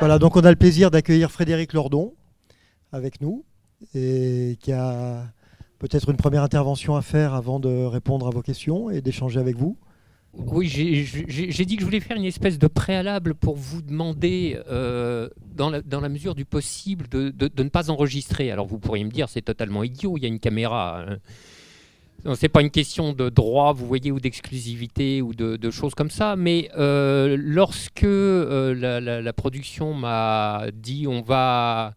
Voilà, donc on a le plaisir d'accueillir Frédéric Lordon avec nous et qui a peut-être une première intervention à faire avant de répondre à vos questions et d'échanger avec vous. Oui, j'ai dit que je voulais faire une espèce de préalable pour vous demander, euh, dans, la, mesure du possible, de, de, ne pas enregistrer. Alors vous pourriez me dire, c'est totalement idiot, il y a une caméra. Hein. C'est pas une question de droit, vous voyez, ou d'exclusivité ou de, choses comme ça. Mais euh, lorsque euh, la, production m'a dit on va,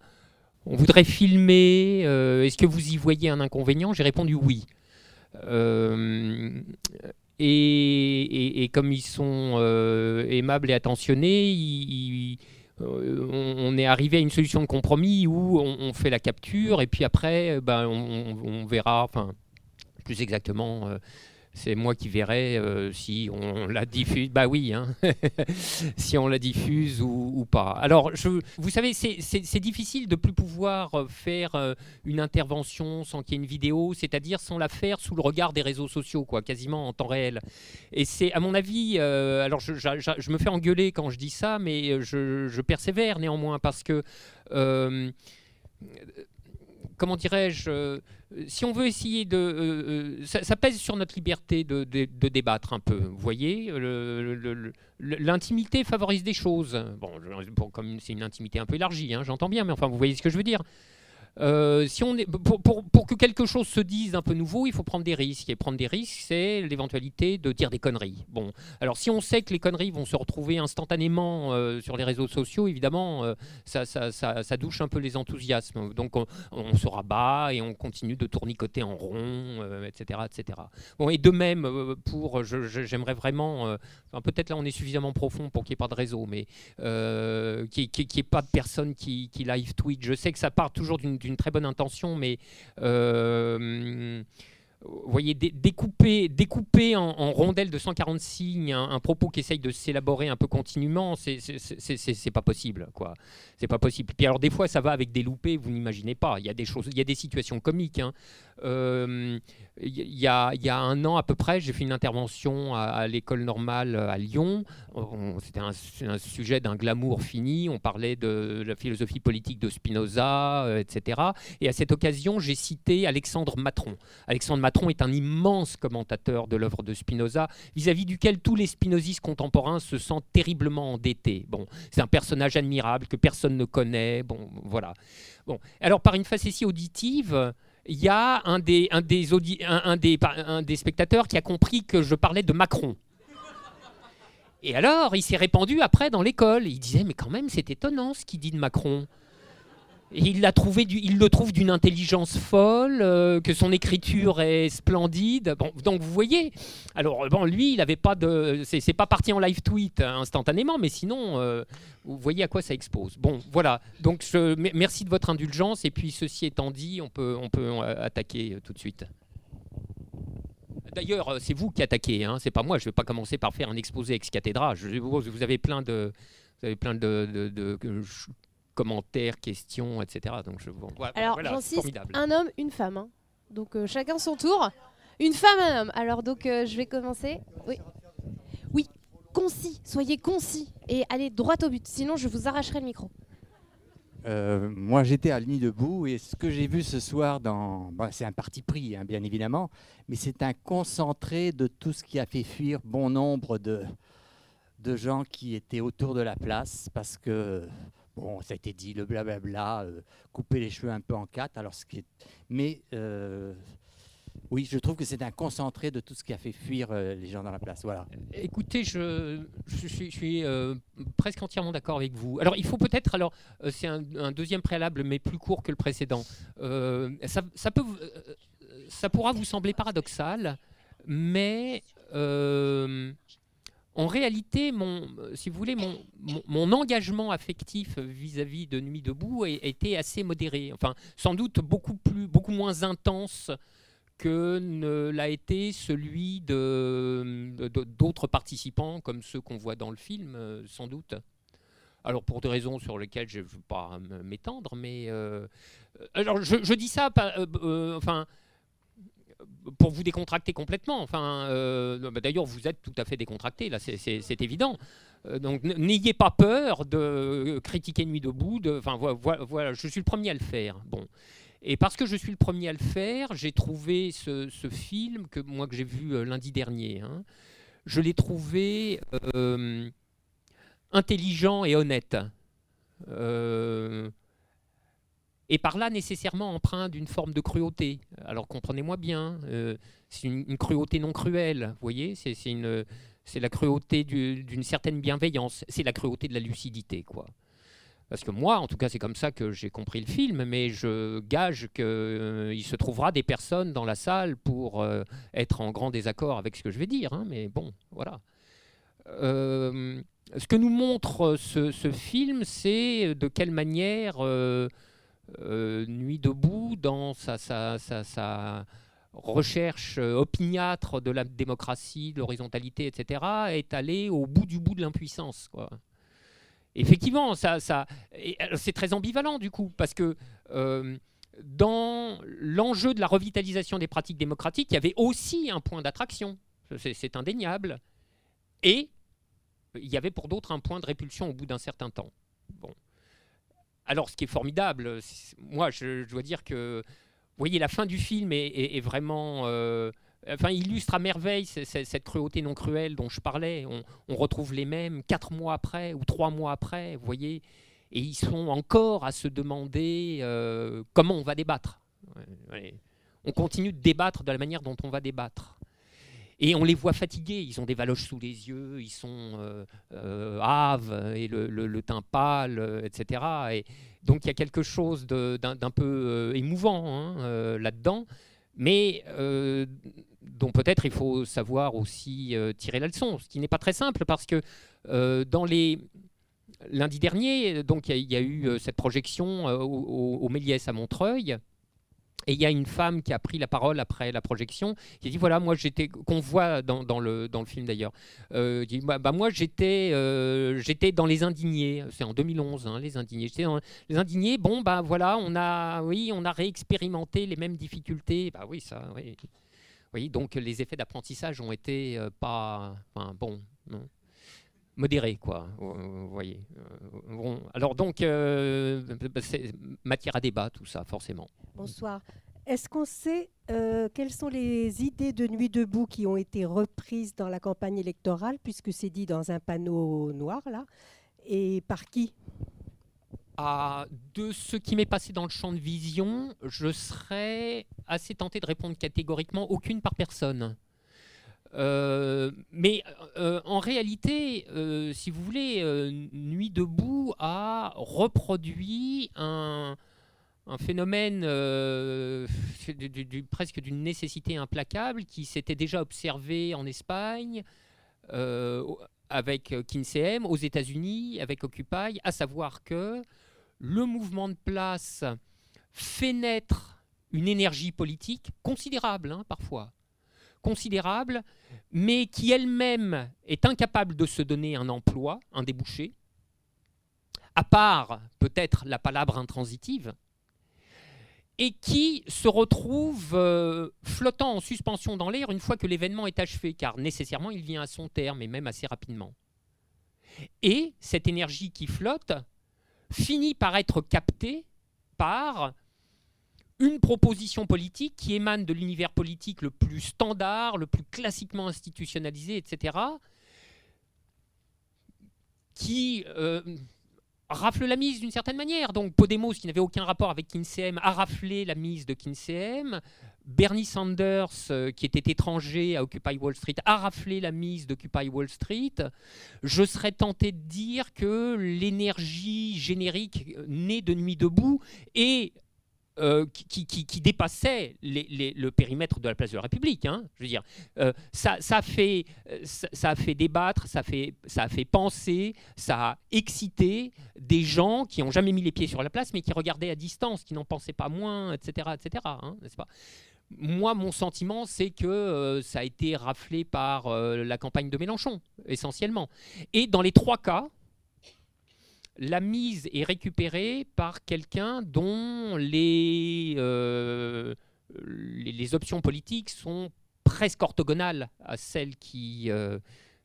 on voudrait filmer, est-ce que vous y voyez un inconvénient? J'ai répondu oui. Et, comme ils sont euh, aimables et attentionnés, euh, on, est arrivé à une solution de compromis où on, fait la capture et puis après, ben, on, verra, plus exactement, euh, c'est moi qui verrai euh, si on la diffuse. Bah oui, hein. si on la diffuse ou, pas. Alors, je, vous savez, c'est difficile de plus pouvoir euh, faire une intervention sans qu'il y ait une vidéo, c'est-à-dire sans la faire sous le regard des réseaux sociaux, quoi, quasiment en temps réel. Et c'est, à mon avis, alors je, me fais engueuler quand je dis ça, mais je, persévère néanmoins parce que comment dirais-je, si on veut essayer de... Euh, euh, ça, pèse sur notre liberté de, débattre un peu, vous voyez L'intimité favorise des choses. Bon, comme c'est une intimité un peu élargie, hein, j'entends bien, mais enfin, vous voyez ce que je veux dire. Euh, si on est, pour, que quelque chose se dise un peu nouveau, il faut prendre des risques. Et prendre des risques, c'est l'éventualité de dire des conneries. Bon, alors si on sait que les conneries vont se retrouver instantanément euh, sur les réseaux sociaux, évidemment, euh, ça, ça, ça, douche un peu les enthousiasmes. Donc on, se rabat et on continue de tournicoter en rond, etc., etc. Bon, et de même, pour, j'aimerais vraiment, peut-être là on est suffisamment profond pour qu'il n'y ait pas de réseau, mais qu'il n'y ait, pas de personnes qui, qui live tweet. Je sais que ça part toujours d'une d'une très bonne intention, mais euh, vous voyez, découper, découper en, rondelles de 140 signes un, propos qui essaye de s'élaborer un peu continuellement, c'est pas possible, quoi. C'est pas possible. Puis alors des fois, ça va avec des loupés, vous n'imaginez pas. Il y a des choses, il y a des situations comiques. Hein. Euh, il y, a, un an à peu près, j'ai fait une intervention à, l'école normale à Lyon. C'était un, sujet d'un glamour fini. On parlait de la philosophie politique de Spinoza, euh, etc. Et à cette occasion, j'ai cité Alexandre Matron. Alexandre Matron est un immense commentateur de l'œuvre de Spinoza, vis-à-vis duquel tous les spinozistes contemporains se sentent terriblement endettés. Bon, c'est un personnage admirable que personne ne connaît. Bon, voilà. Bon, alors par une facétie auditive il y a un, des, un des spectateurs qui a compris que je parlais de Macron. Et alors, il s'est répandu après dans l'école. Il disait, mais quand même, c'est étonnant ce qu'il dit de Macron il, il le trouve d'une intelligence folle, euh, que son écriture est splendide. Donc vous voyez. Alors bon, lui, il n'avait pas de, c'est pas parti en live tweet hein, instantanément, mais sinon, euh, vous voyez à quoi ça expose. Bon, voilà. Donc merci de votre indulgence. Et puis ceci étant dit, on peut, on peut euh, attaquer tout de suite. D'ailleurs, c'est vous qui attaquez, hein, c'est pas moi. Je ne vais pas commencer par faire un exposé ex cathedra. vous avez plein de, vous avez plein de commentaires, questions, etc. Donc je voilà, Alors j'insiste, un homme, une femme. Hein. Donc euh, chacun son tour. Une femme, un homme. Alors donc euh, je vais commencer. Oui. Oui, concis. Soyez concis et allez droit au but. Sinon je vous arracherai le micro. Euh, moi, j'étais à l'Uni debout et ce que j'ai vu ce soir, dans, c'est un parti pris, hein, bien évidemment, mais c'est un concentré de tout ce qui a fait fuir bon nombre de, de gens qui étaient autour de la place parce que Bon, ça a été dit, le blablabla, euh, couper les cheveux un peu en quatre. Alors, ce qui est... Mais euh, oui, je trouve que c'est un concentré de tout ce qui a fait fuir euh, les gens dans la place. Voilà. Écoutez, je, suis, presque entièrement d'accord avec vous. Alors, il faut peut-être, alors, c'est un, deuxième préalable, mais plus court que le précédent. Ça, peut, ça pourra vous sembler paradoxal, mais en réalité, mon, si vous voulez, mon, mon, engagement affectif vis-à-vis de Nuit debout a, été assez modéré. Enfin, sans doute beaucoup, plus, beaucoup moins intense que l'a été celui de, d'autres participants, comme ceux qu'on voit dans le film, euh, sans doute. Alors, pour des raisons sur lesquelles je ne veux pas m'étendre, mais. Euh, alors, je, dis ça, euh, enfin pour vous décontracter complètement. Enfin, euh, bah, d'ailleurs, vous êtes tout à fait décontracté, là, c'est évident. Euh, donc, n'ayez pas peur de critiquer Nuit debout. De, enfin, voilà, je suis le premier à le faire. Bon. Et parce que je suis le premier à le faire, j'ai trouvé ce, film que moi que j'ai vu euh, lundi dernier. Hein, je l'ai trouvé intelligent et honnête et par là nécessairement empreint d'une forme de cruauté. Alors comprenez-moi bien, euh, c'est une, cruauté non cruelle, vous voyez, c'est c'est la cruauté d'une certaine bienveillance, c'est la cruauté de la lucidité, quoi. Parce que moi, en tout cas, c'est comme ça que j'ai compris le film, mais je gage qu'il euh, se trouvera des personnes dans la salle pour euh, être en grand désaccord avec ce que je vais dire. Hein, mais bon, voilà. ce que nous montre ce, film, c'est de quelle manière Nuit debout dans sa, recherche euh, opiniâtre de la démocratie, de l'horizontalité, etc., est allé au bout du bout de l'impuissance. Effectivement, ça, c'est très ambivalent du coup, parce que euh, dans l'enjeu de la revitalisation des pratiques démocratiques, il y avait aussi un point d'attraction, c'est indéniable, et il y avait pour d'autres un point de répulsion au bout d'un certain temps. Bon. Alors, ce qui est formidable, moi, je, dois dire que, vous voyez, la fin du film est, vraiment, euh, enfin, illustre à merveille cette, cruauté non cruelle dont je parlais. On, retrouve les mêmes quatre mois après ou trois mois après, vous voyez, et ils sont encore à se demander euh, comment on va débattre. On continue de débattre de la manière dont on va débattre. Et on les voit fatigués, ils ont des valoches sous les yeux, ils sont euh, euh et le, teint pâle, euh, etc. Et donc il y a quelque chose d'un peu euh, émouvant hein, là-dedans, mais dont peut-être il faut savoir aussi tirer la leçon, ce qui n'est pas très simple parce que dans les lundi dernier, donc il y, a eu cette projection au Méliès à Montreuil. Et il y a une femme qui a pris la parole après la projection, qui dit voilà, moi j'étais, qu'on voit dans, le, dans le film d'ailleurs, euh, bah, bah, moi j'étais, euh, j'étais dans Les Indignés, c'est en 2011, hein, Les Indignés. J'étais dans Les Indignés, bon, bah voilà, on a, oui, on a réexpérimenté les mêmes difficultés, bah oui, ça, oui. Oui, donc les effets d'apprentissage ont été euh, pas, enfin, bon, non modéré, quoi. Vous voyez. Bon, alors donc, c'est matière à débat, tout ça, forcément. Bonsoir. Est-ce qu'on sait euh, quelles sont les idées de Nuit debout qui ont été reprises dans la campagne électorale, puisque c'est dit dans un panneau noir, là, et par qui? Ah, de ce qui m'est passé dans le champ de vision, je serais assez tenté de répondre catégoriquement aucune par personne. Euh, mais euh, en réalité, si vous voulez, Nuit debout a reproduit un, phénomène euh, presque d'une nécessité implacable qui s'était déjà observé en Espagne euh, avec Kinseyem, aux États-Unis avec Occupy, à savoir que le mouvement de place fait naître une énergie politique considérable hein, parfois, considérable, mais qui elle-même est incapable de se donner un emploi, un débouché, à part peut-être la palabre intransitive, et qui se retrouve euh, flottant en suspension dans l'air une fois que l'événement est achevé, car nécessairement il vient à son terme, et même assez rapidement. Et cette énergie qui flotte finit par être captée par une proposition politique qui émane de l'univers politique le plus standard, le plus classiquement institutionnalisé, etc., qui euh, rafle la mise d'une certaine manière. Donc Podemos, qui n'avait aucun rapport avec Kinseyem, a raflé la mise de Kinseyem. Bernie Sanders, euh, qui était étranger à Occupy Wall Street, a raflé la mise d'Occupy Wall Street. Je serais tenté de dire que l'énergie générique née de Nuit debout est euh, qui, dépassait le périmètre de la place de la République. Hein, je veux dire, euh, ça, fait, ça, a fait débattre, ça, fait, ça a fait penser, ça a excité des gens qui n'ont jamais mis les pieds sur la place, mais qui regardaient à distance, qui n'en pensaient pas moins, etc., etc. Hein, pas? Moi, mon sentiment, c'est que euh, ça a été raflé par la campagne de Mélenchon, essentiellement. Et dans les trois cas, la mise est récupérée par quelqu'un dont les, euh, les, options politiques sont presque orthogonales à celles qui,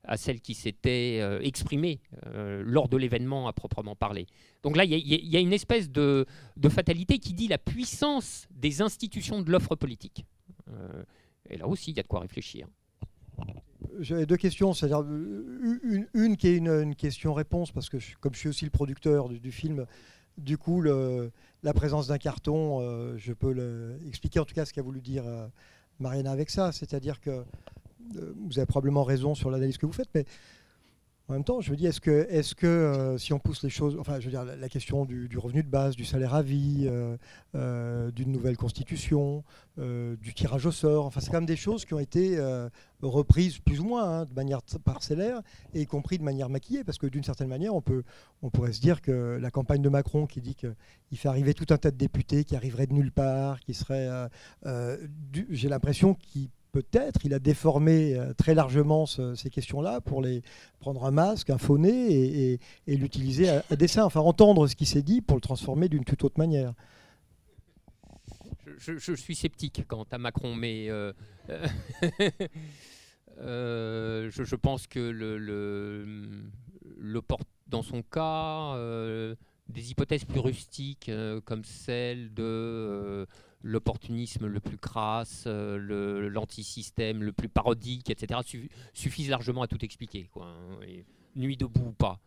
à celles qui s'étaient exprimées lors de l'événement à proprement parler. Donc là, il y, a une espèce de, de, fatalité qui dit la puissance des institutions de l'offre politique. et là aussi, il y a de quoi réfléchir. J'avais deux questions, c'est-à-dire une, qui est une, question-réponse, parce que comme je suis aussi le producteur du, film, du coup, la présence d'un carton, euh, je peux expliquer en tout cas ce qu'a voulu dire euh, Mariana avec ça, c'est-à-dire que euh, vous avez probablement raison sur l'analyse que vous faites, mais en même temps, je me dis, est-ce que, euh, si on pousse les choses, enfin, je veux dire, la, question du, revenu de base, du salaire à vie, euh, euh, d'une nouvelle constitution, du tirage au sort, enfin, c'est quand même des choses qui ont été reprises plus ou moins hein, de manière parcellaire, et y compris de manière maquillée, parce que d'une certaine manière, on, pourrait se dire que la campagne de Macron qui dit qu'il fait arriver tout un tas de députés qui arriveraient de nulle part, qui seraient, j'ai l'impression qu'ils peut-être il a déformé euh, très largement ces questions-là pour les prendre un masque, un faux nez et, l'utiliser à, dessein, enfin entendre ce qui s'est dit pour le transformer d'une toute autre manière. Je, suis sceptique quant à Macron, mais euh, euh, je, pense que le, le, dans son cas, des hypothèses plus rustiques comme celle de l'opportunisme le plus crasse, euh, l'antisystème le, plus parodique, etc., suffisent largement à tout expliquer. Quoi, hein, nuit debout ou pas.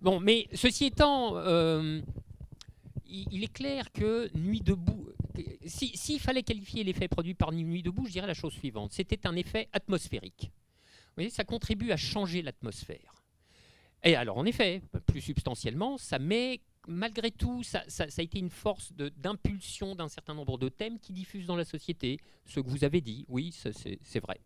Bon, mais ceci étant, euh, il, est clair que Nuit debout, s'il fallait qualifier l'effet produit par Nuit debout, je dirais la chose suivante. C'était un effet atmosphérique. Vous voyez, ça contribue à changer l'atmosphère. Et alors, en effet, plus substantiellement, ça met malgré tout, ça, a été une force d'impulsion d'un certain nombre de thèmes qui diffusent dans la société. Ce que vous avez dit, oui, c'est vrai.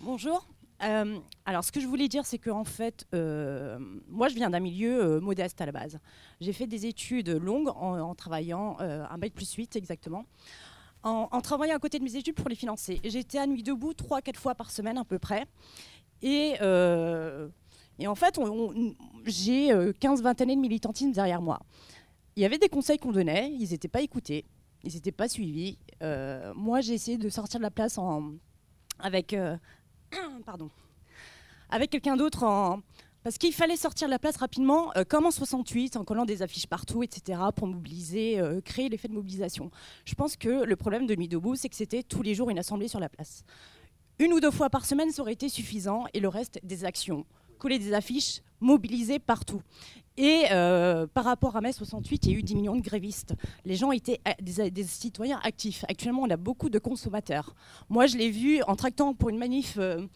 Bonjour. Euh, alors, ce que je voulais dire, c'est que en fait, euh, moi, je viens d'un milieu euh, modeste à la base. J'ai fait des études longues en, travaillant un bac plus 8 exactement, en, en, travaillant à côté de mes études pour les financer. J'étais à nuit debout 3-4 fois par semaine à peu près. Et et en fait, j'ai 15-20 euh, années de militantisme derrière moi. Il y avait des conseils qu'on donnait, ils n'étaient pas écoutés, ils n'étaient pas suivis. Euh, moi, j'ai essayé de sortir de la place avec, euh, avec quelqu'un d'autre parce qu'il fallait sortir de la place rapidement, comme en 68, en collant des affiches partout, etc., pour mobiliser, créer l'effet de mobilisation. Je pense que le problème de Nuit c'est que c'était tous les jours une assemblée sur la place. Une ou deux fois par semaine, ça aurait été suffisant, et le reste, des actions coller des affiches, mobiliser partout. Et euh, par rapport à mai 68, il y a eu 10 millions de grévistes. Les gens étaient euh, des, citoyens actifs. Actuellement, on a beaucoup de consommateurs. Moi, je l'ai vu en tractant pour une manif euh,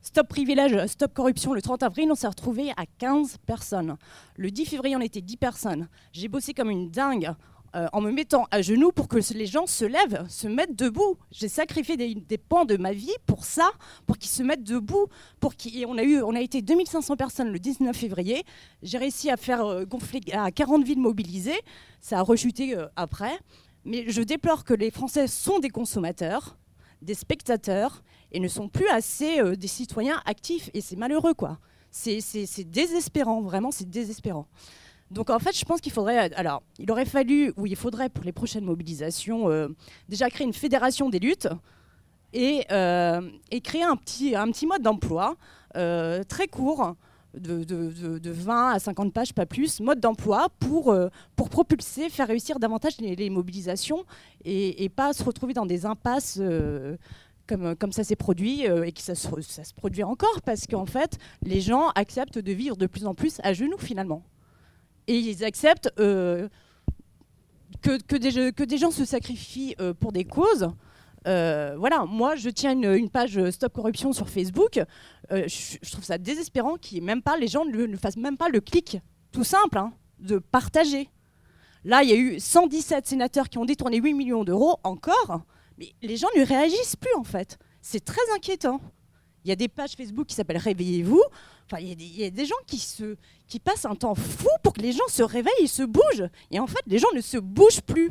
Stop Privilège, Stop Corruption le 30 avril, on s'est retrouvé à 15 personnes. Le 10 février, on était 10 personnes. J'ai bossé comme une dingue euh, en me mettant à genoux pour que les gens se lèvent, se mettent debout. J'ai sacrifié des, pans de ma vie pour ça, pour qu'ils se mettent debout. Pour et on a, eu, on a été 2500 personnes le 19 février. J'ai réussi à faire euh, gonfler à 40 villes mobilisées. Ça a rechuté euh, après. Mais je déplore que les Français sont des consommateurs, des spectateurs, et ne sont plus assez des citoyens actifs. Et c'est malheureux, quoi. C'est désespérant, vraiment, c'est désespérant. Donc en fait, je pense qu'il faudrait, alors, il aurait fallu, ou il faudrait pour les prochaines mobilisations, euh, déjà créer une fédération des luttes et, euh, créer un petit, un petit mode d'emploi euh, très court. De, de, 20 à 50 pages, pas plus, mode d'emploi pour, pour propulser, faire réussir davantage les, mobilisations et, et, pas se retrouver dans des impasses comme, comme ça s'est produit et que ça se, ça se produit encore parce qu'en fait, les gens acceptent de vivre de plus en plus à genoux finalement et ils acceptent euh, que, des, gens se sacrifient euh, pour des causes. Euh, voilà, moi je tiens une, page Stop Corruption sur Facebook. Je, trouve ça désespérant que même pas les gens ne, fassent même pas le clic, tout simple, hein, de partager. Là, il y a eu 117 sénateurs qui ont détourné 8 millions d'euros encore, mais les gens ne réagissent plus en fait. C'est très inquiétant. Il y a des pages Facebook qui s'appellent Réveillez-vous. Enfin, il y, a des, gens qui, se, qui passent un temps fou pour que les gens se réveillent et se bougent. Et en fait, les gens ne se bougent plus.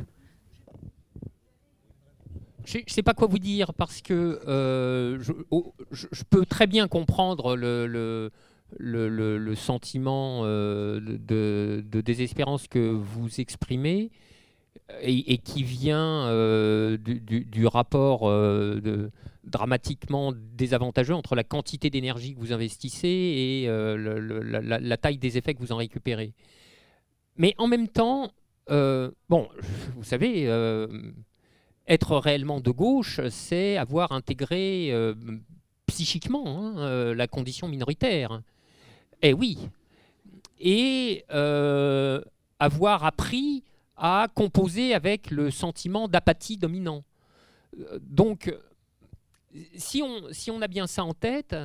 Je ne sais pas quoi vous dire parce que euh, oh, je, peux très bien comprendre le, le, le, sentiment euh, de, de, désespérance que vous exprimez. et, qui vient du, rapport dramatiquement désavantageux entre la quantité d'énergie que vous investissez et la, taille des effets que vous en récupérez. Mais en même temps, bon, vous savez, être réellement de gauche, c'est avoir intégré psychiquement hein, la condition minoritaire. Eh oui. Et euh, avoir appris à composer avec le sentiment d'apathie dominant. Euh, donc, si on, a bien ça en tête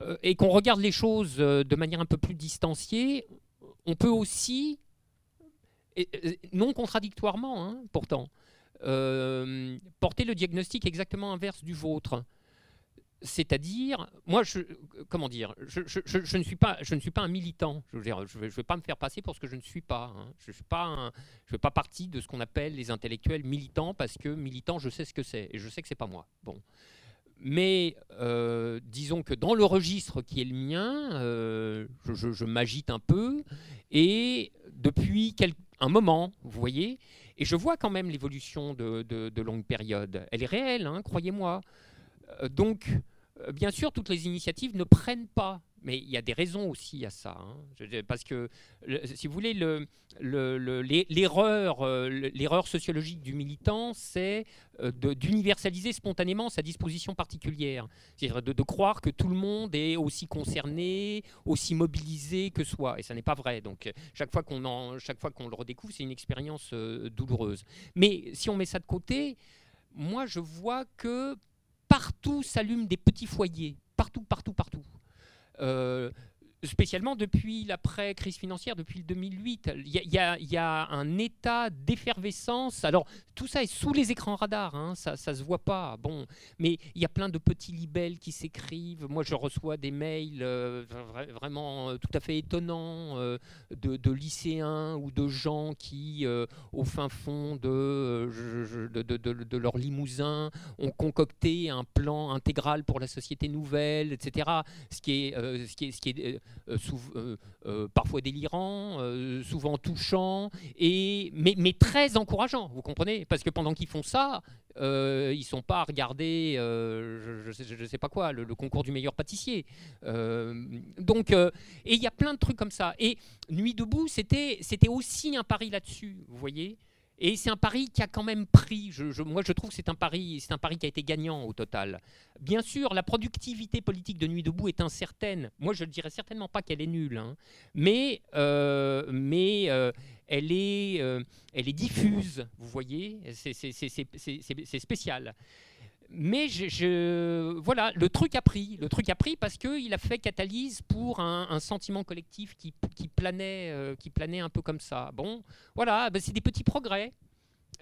euh, et qu'on regarde les choses de manière un peu plus distanciée, on peut aussi, non contradictoirement hein, pourtant, porter le diagnostic exactement inverse du vôtre. C'est-à-dire, moi, je, comment dire, je, ne suis pas, je ne suis pas un militant. Je ne vais, pas me faire passer pour ce que je ne suis pas. Hein. Je ne suis pas, je fais pas partie de ce qu'on appelle les intellectuels militants parce que militant, je sais ce que c'est et je sais que c'est pas moi. Bon, mais euh, disons que dans le registre qui est le mien, euh, je, m'agite un peu et depuis un moment, vous voyez, et je vois quand même l'évolution de, de, longue période. Elle est réelle, hein, croyez-moi. Euh, donc, bien sûr, toutes les initiatives ne prennent pas. Mais il y a des raisons aussi à ça. Hein. parce que, si vous voulez, l'erreur le, sociologique du militant, c'est euh, d'universaliser spontanément sa disposition particulière. C'est-à-dire de, croire que tout le monde est aussi concerné, aussi mobilisé que soi. Et ça n'est pas vrai. Donc, chaque fois qu'on le redécouvre, c'est une expérience euh, douloureuse. Mais si on met ça de côté, moi, je vois que partout s'allument des petits foyers, partout, partout, partout. Euh, spécialement depuis l'après-crise financière, depuis le 2008. Il y, a, un état d'effervescence. Alors, tout ça est sous les écrans radars, hein, ça ne se voit pas. Bon, mais il y a plein de petits libelles qui s'écrivent. Moi, je reçois des mails euh, vraiment euh, tout à fait étonnants euh, de, lycéens ou de gens qui, au fin fond de, leur limousin, ont concocté un plan intégral pour la société nouvelle, etc. Ce qui est euh, euh, euh, parfois délirant, souvent touchant, et, mais, très encourageant, vous comprenez? Parce que pendant qu'ils font ça, ils ils sont pas à regarder, je, ne sais, pas quoi, le, concours du meilleur pâtissier. donc, et il y a plein de trucs comme ça. Et Nuit debout, c'était aussi un pari là-dessus, vous voyez? Et c'est un pari qui a quand même pris. Je, moi, je trouve que c'est un pari, un pari qui a été gagnant au total. Bien sûr, la productivité politique de Nuit debout est incertaine. Moi, je ne dirais certainement pas qu'elle est nulle, hein. mais, euh, mais euh, elle est, euh, elle est diffuse. Vous voyez, c'est spécial mais voilà, le truc a pris. Le truc a pris parce qu'il a fait catalyse pour un, sentiment collectif qui, planait, euh, qui planait un peu comme ça. Bon, voilà, ben, c'est des petits progrès.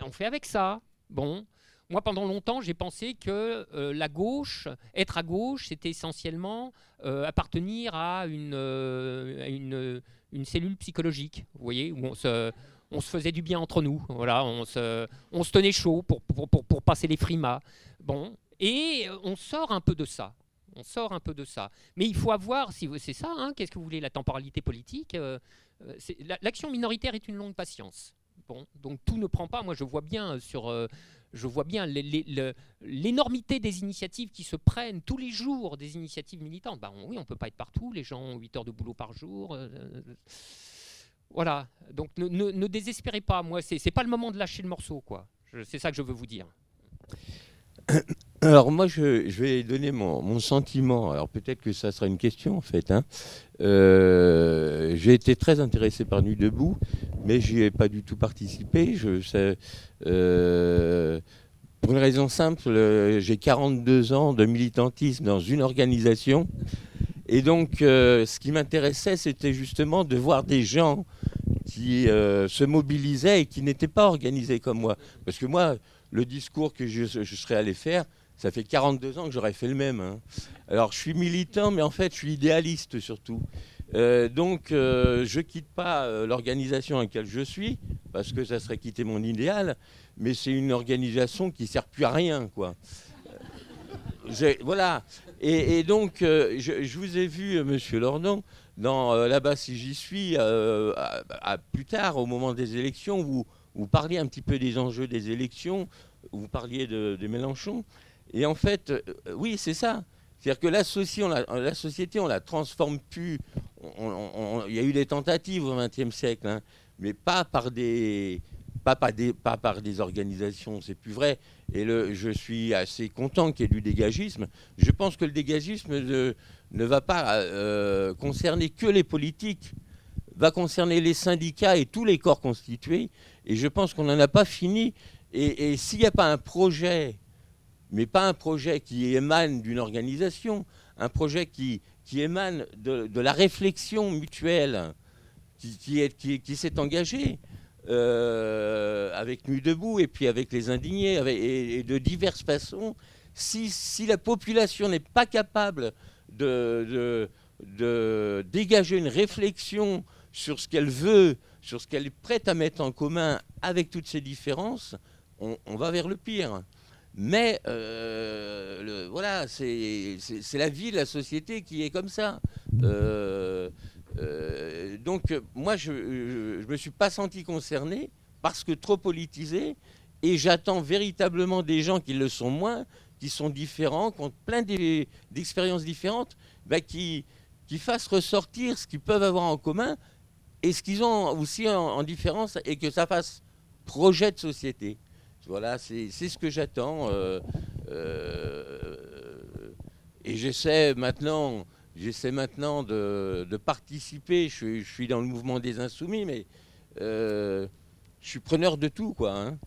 On fait avec ça. Bon, moi, pendant longtemps, j'ai pensé que euh, la gauche, être à gauche, c'était essentiellement euh, appartenir à une, cellule psychologique, vous voyez, où on se, faisait du bien entre nous. Voilà, on se, tenait chaud pour passer les frimas. Bon, et euh, on sort un peu de ça. On sort un peu de ça. Mais il faut avoir, si c'est ça, hein, qu'est-ce que vous voulez, la temporalité politique euh, euh, L'action minoritaire est une longue patience. Bon, donc tout ne prend pas. Moi, je vois bien sur, je vois bien l'énormité des initiatives qui se prennent tous les jours, des initiatives militantes. Ben, oui, on peut pas être partout. Les gens ont 8 heures de boulot par jour. voilà. Donc ne, ne, désespérez pas. Moi, c'est pas le moment de lâcher le morceau, quoi. C'est ça que je veux vous dire. Alors moi, je, vais donner mon, sentiment. Alors peut-être que ça sera une question en fait. Hein. Euh, j'ai été très intéressé par Nuit debout, mais j'y ai pas du tout participé. Je, euh, pour une raison simple, euh, j'ai 42 ans de militantisme dans une organisation. Et donc, ce qui m'intéressait, c'était justement de voir des gens qui se mobilisaient et qui n'étaient pas organisés comme moi. Parce que moi, le discours que je, serais allé faire, ça fait 42 ans que j'aurais fait le même. Hein. Alors je suis militant, mais en fait je suis idéaliste surtout. Euh, donc euh, je quitte pas euh, l'organisation à laquelle je suis, parce que ça serait quitter mon idéal, mais c'est une organisation qui sert plus à rien. quoi. voilà. Et, donc je, vous ai vu, monsieur Lordon, dans Là-bas si j'y suis, plus tard, au moment des élections, vous vous parliez un petit peu des enjeux des élections, vous parliez de, Mélenchon. Et en fait, euh, oui, c'est ça. C'est-à-dire que la, la, société, on la transforme plus. Il y a eu des tentatives au XXe siècle, hein, mais pas par des, pas, des, organisations, c'est plus vrai. Et je suis assez content qu'il y ait du dégagisme. Je pense que le dégagisme ne, va pas euh, concerner que les politiques, va concerner les syndicats et tous les corps constitués. Et je pense qu'on n'en a pas fini. Et, s'il n'y a pas un projet, mais pas un projet qui émane d'une organisation, un projet qui, émane de, la réflexion mutuelle qui, s'est engagé, euh, avec Nuit debout et puis avec les indignés et, de diverses façons. Si, la population n'est pas capable de, dégager une réflexion sur ce qu'elle veut, sur ce qu'elle est prête à mettre en commun avec toutes ces différences, on, va vers le pire. Mais euh, voilà, c'est la vie la société qui est comme ça. Euh, euh, donc moi, je ne me suis pas senti concerné parce que trop politisé, et j'attends véritablement des gens qui le sont moins, qui sont différents, qui ont plein d'expériences différentes, bah, qui, qui fassent ressortir ce qu'ils peuvent avoir en commun et ce qu'ils ont aussi en, différence, et que ça fasse projet de société. Voilà, c'est ce que j'attends. Euh, euh, et j'essaie maintenant maintenant de, participer. Je, suis dans le mouvement des insoumis, mais euh, je suis preneur de tout, quoi. Hein.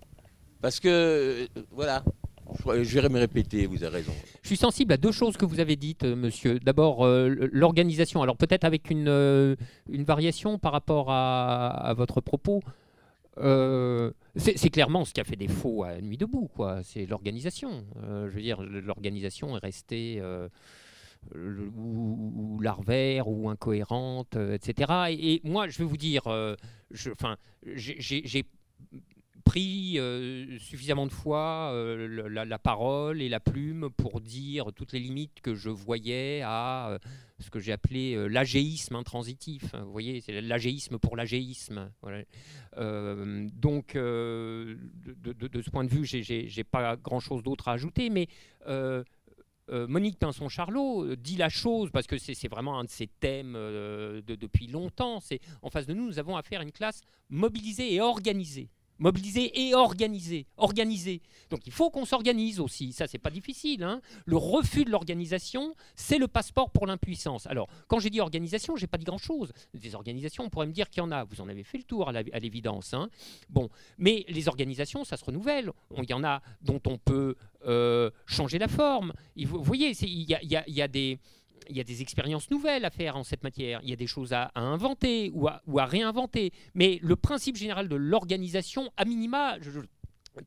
Parce que, voilà, je vais me répéter, vous avez raison. Sensible à deux choses que vous avez dites, euh, monsieur. D'abord, l'organisation. Alors peut-être avec une, une, variation par rapport à, votre propos. c'est clairement ce qui a fait défaut à Nuit debout, quoi. C'est l'organisation. je veux dire, l'organisation est restée ou, larvaire ou incohérente, euh, etc. Et, moi, je vais vous dire, euh, j'ai pris euh, suffisamment de fois la, parole et la plume pour dire toutes les limites que je voyais à ce que j'ai appelé l'agéisme intransitif. Vous voyez, c'est l'agéisme pour l'agéisme. donc, de, ce point de vue, j'ai pas grand-chose d'autre à ajouter, mais euh, Monique Pinson-Charlot euh, dit la chose, parce que c'est vraiment un de ses thèmes euh, depuis longtemps, c'est en face de nous, nous avons affaire à une classe mobilisée et organisée mobiliser et organiser. Organiser. Donc il faut qu'on s'organise aussi. Ça, c'est pas difficile. Hein. le refus de l'organisation, c'est le passeport pour l'impuissance. Alors, quand j'ai dit organisation, j'ai pas dit grand-chose. Des organisations, on pourrait me dire qu'il y en a. Vous en avez fait le tour à l'évidence. Hein. Bon, mais les organisations, ça se renouvelle. Il y en a dont on peut euh, changer la forme. Vous voyez, il y a des il y a des expériences nouvelles à faire en cette matière, il y a des choses à, inventer ou à, réinventer. Mais le principe général de l'organisation, à minima,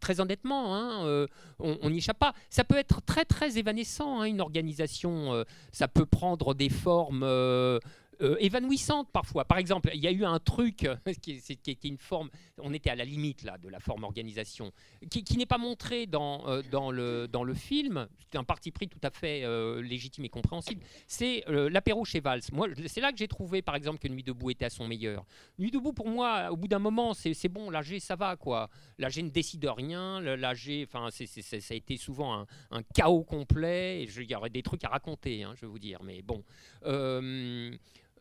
très honnêtement, hein, euh, on n'y échappe pas. Ça peut être très très évanescent, hein, une organisation. Euh, ça peut prendre des formes euh, euh, évanouissante parfois. Par exemple, il y a eu un truc euh, qui, est, une forme, on était à la limite là de la forme organisation, qui, n'est pas montré dans, euh, dans, le, dans le film, c'est un parti pris tout à fait légitime et compréhensible, c'est l'apéro chez Valls. C'est là que j'ai trouvé par exemple que Nuit debout était à son meilleur. Nuit debout pour moi, au bout d'un moment, c'est bon, l'AG ça va quoi. L'AG ne décide rien, l'AG, enfin, ça a été souvent un, chaos complet, et il y aurait des trucs à raconter, hein, je vais vous dire, mais bon.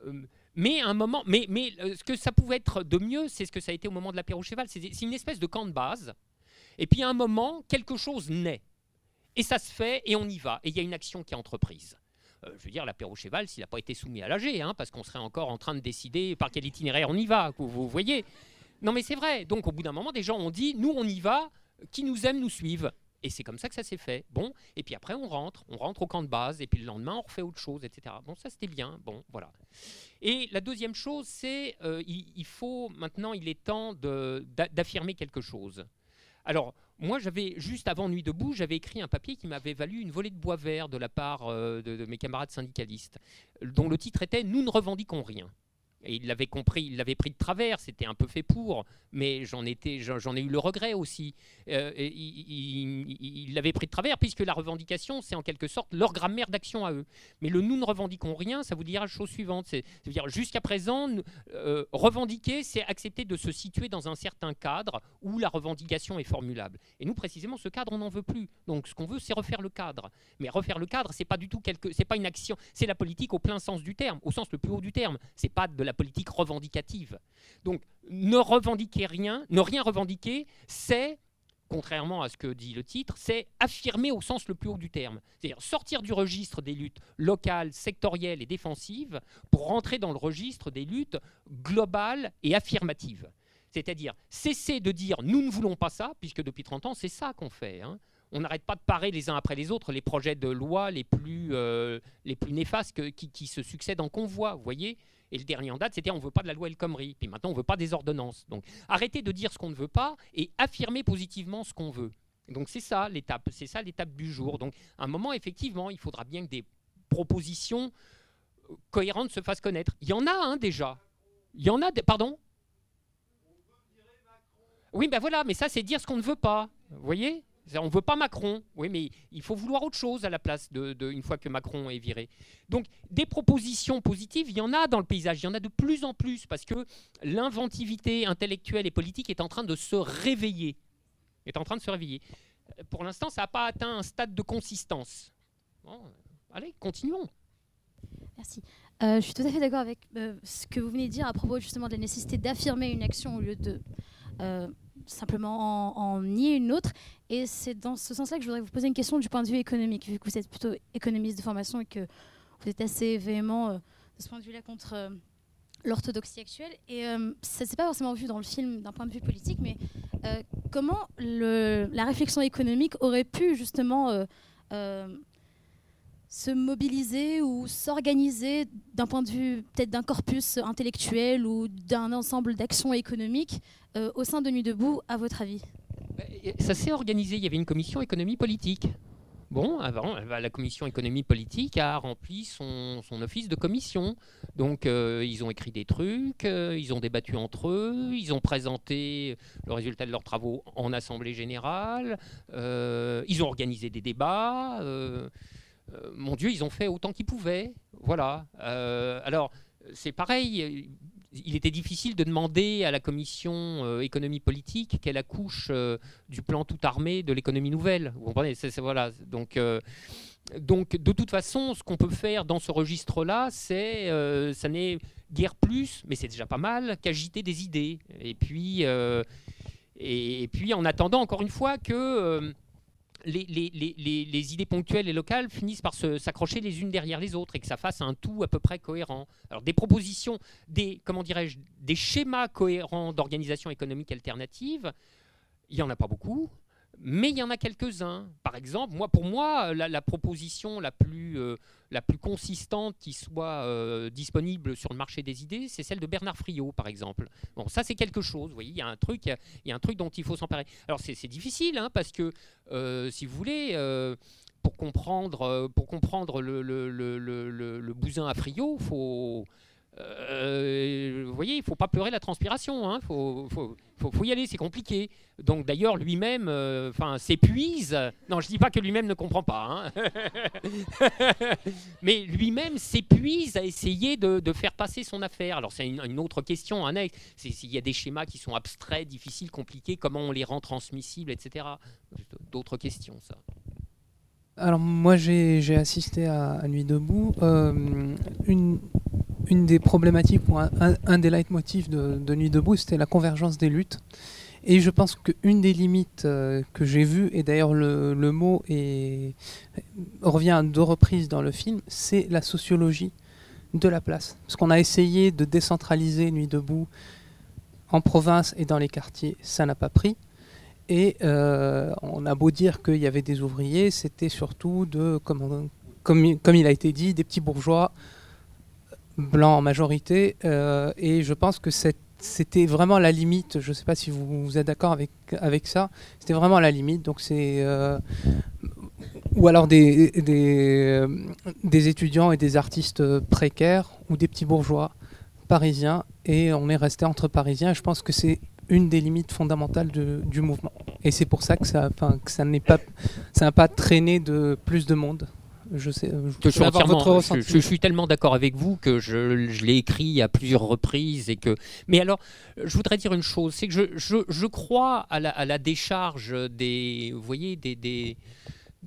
Euh, mais un moment, mais, mais euh, ce que ça pouvait être de mieux, c'est ce que ça a été au moment de l'apéro cheval. C'est une espèce de camp de base. Et puis à un moment, quelque chose naît. Et ça se fait, et on y va. Et il y a une action qui est entreprise. Euh, je veux dire, l'apéro cheval, s'il n'a pas été soumis à l'AG, hein, parce qu'on serait encore en train de décider par quel itinéraire on y va, vous voyez. Non mais c'est vrai. Donc au bout d'un moment, des gens ont dit, nous on y va, qui nous aime nous suivent. Et c'est comme ça que ça s'est fait. Bon, et puis après on rentre, on rentre au camp de base, et puis le lendemain on refait autre chose, etc. Bon, ça c'était bien. Bon, voilà. Et la deuxième chose, c'est euh, il, faut maintenant, il est temps d'affirmer quelque chose. Alors, moi, j'avais juste avant Nuit debout, j'avais écrit un papier qui m'avait valu une volée de bois vert de la part euh, de, mes camarades syndicalistes, dont le titre était Nous ne revendiquons rien. Et il l'avait compris, il l'avait pris de travers, c'était un peu fait pour, mais j'en étais, j'en ai eu le regret aussi. Euh, il l'avait pris de travers puisque la revendication, c'est en quelque sorte leur grammaire d'action à eux. Mais le nous ne revendiquons rien, ça vous dira la chose suivante, c'est-à-dire jusqu'à présent, euh, revendiquer, c'est accepter de se situer dans un certain cadre où la revendication est formulable. Et nous précisément, ce cadre, on n'en veut plus. Donc ce qu'on veut, c'est refaire le cadre. Mais refaire le cadre, c'est pas du tout quelque, c'est pas une action, c'est la politique au plein sens du terme, au sens le plus haut du terme. C'est pas de la politique revendicative. Donc ne revendiquer rien, ne rien revendiquer, c'est contrairement à ce que dit le titre, c'est affirmer au sens le plus haut du terme. C'est-à-dire sortir du registre des luttes locales, sectorielles et défensives pour rentrer dans le registre des luttes globales et affirmatives. C'est-à-dire cesser de dire nous ne voulons pas ça, puisque depuis 30 ans c'est ça qu'on fait. Hein. On n'arrête pas de parer les uns après les autres les projets de loi les plus, euh, les plus néfastes qui, qui, se succèdent en convoi. Vous voyez et le dernier en date, c'était on ne veut pas de la loi El Khomri. Puis maintenant, on ne veut pas des ordonnances. Donc arrêtez de dire ce qu'on ne veut pas et affirmer positivement ce qu'on veut. Donc c'est ça l'étape, c'est ça l'étape du jour. Donc à un moment, effectivement, il faudra bien que des propositions euh, cohérentes se fassent connaître. Il y en a hein, déjà. Il y en a, des... pardon? Oui, ben voilà, mais ça c'est dire ce qu'on ne veut pas. Vous voyez? On ne veut pas Macron, oui, mais il faut vouloir autre chose à la place de, une fois que Macron est viré. Donc des propositions positives, il y en a dans le paysage, il y en a de plus en plus parce que l'inventivité intellectuelle et politique est en train de se réveiller, est en train de se réveiller. Pour l'instant, ça n'a pas atteint un stade de consistance. allez, continuons. Merci. Euh, je suis tout à fait d'accord avec euh, ce que vous venez de dire à propos justement de la nécessité d'affirmer une action au lieu de euh, simplement en, nier une autre. Et c'est dans ce sens-là que je voudrais vous poser une question du point de vue économique, vu que vous êtes plutôt économiste de formation et que vous êtes assez véhément euh, de ce point de vue-là contre euh, l'orthodoxie actuelle. Et euh, ça ne s'est pas forcément vu dans le film d'un point de vue politique, mais comment la réflexion économique aurait pu justement se mobiliser ou s'organiser d'un point de vue peut-être d'un corpus intellectuel ou d'un ensemble d'actions économiques euh, au sein de Nuit debout, à votre avis? Ça s'est organisé, il y avait une commission économie politique. Bon, avant, la commission économie politique a rempli son, office de commission. Donc, euh, ils ont écrit des trucs, euh, ils ont débattu entre eux, ils ont présenté le résultat de leurs travaux en assemblée générale, ils ont organisé des débats. Mon Dieu, ils ont fait autant qu'ils pouvaient. Voilà. alors, c'est pareil, il était difficile de demander à la commission euh, économie politique qu'elle accouche euh, du plan tout armé de l'économie nouvelle. Vous comprenez? Voilà. Donc, euh, donc, de toute façon, ce qu'on peut faire dans ce registre-là, c'est, ça n'est guère plus, mais c'est déjà pas mal, qu'agiter des idées. Et puis, et, puis, en attendant, encore une fois, que les, idées ponctuelles et locales finissent par s'accrocher les unes derrière les autres et que ça fasse un tout à peu près cohérent. Alors des propositions, des comment dirais-je, des schémas cohérents d'organisation économique alternative, il n'y en a pas beaucoup mais il y en a quelques-uns. Par exemple, moi, pour moi, la, proposition la plus, euh, la plus consistante qui soit euh, disponible sur le marché des idées, c'est celle de Bernard Friot, par exemple. Bon, ça, c'est quelque chose. Vous voyez, il y a un truc, il y a un truc dont il faut s'emparer. Alors, c'est difficile, hein, parce que, euh, si vous voulez, pour comprendre, pour comprendre le, le, le, le, bousin à Friot, il faut euh, vous voyez, il ne faut pas pleurer la transpiration, il hein. faut, y aller, c'est compliqué. Donc d'ailleurs, lui-même euh, s'épuise. Non, je ne dis pas que lui-même ne comprend pas, hein. mais lui-même s'épuise à essayer de, faire passer son affaire. Alors c'est une, autre question annexe. S'il y a des schémas qui sont abstraits, difficiles, compliqués, comment on les rend transmissibles, etc. D'autres questions, ça. Alors moi j'ai assisté à, Nuit debout. Euh, une, des problématiques ou un, des leitmotifs de, Nuit debout, c'était la convergence des luttes. Et je pense qu'une des limites euh, que j'ai vues, et d'ailleurs le, mot revient à deux reprises dans le film, c'est la sociologie de la place. Parce qu'on a essayé de décentraliser Nuit debout en province et dans les quartiers, ça n'a pas pris. Et euh, on a beau dire qu'il y avait des ouvriers, c'était surtout de, comme, comme, comme il a été dit, des petits bourgeois blanc en majorité. Euh, et je pense que c'était vraiment la limite. Je ne sais pas si vous, êtes d'accord avec, avec ça. C'était vraiment la limite. Donc c'est euh, ou alors des, des, des, étudiants et des artistes précaires ou des petits bourgeois parisien et on est resté entre parisiens. je pense que c'est une des limites fondamentales du mouvement. Et c'est pour ça que ça, que ça n'est pas, ça n'a pas traîné de plus de monde. Je, sais, je, suis je, suis tellement d'accord avec vous que je, je l'ai écrit à plusieurs reprises et que. Mais alors, je voudrais dire une chose, c'est que je, crois à la, à la, décharge des, vous voyez, des, des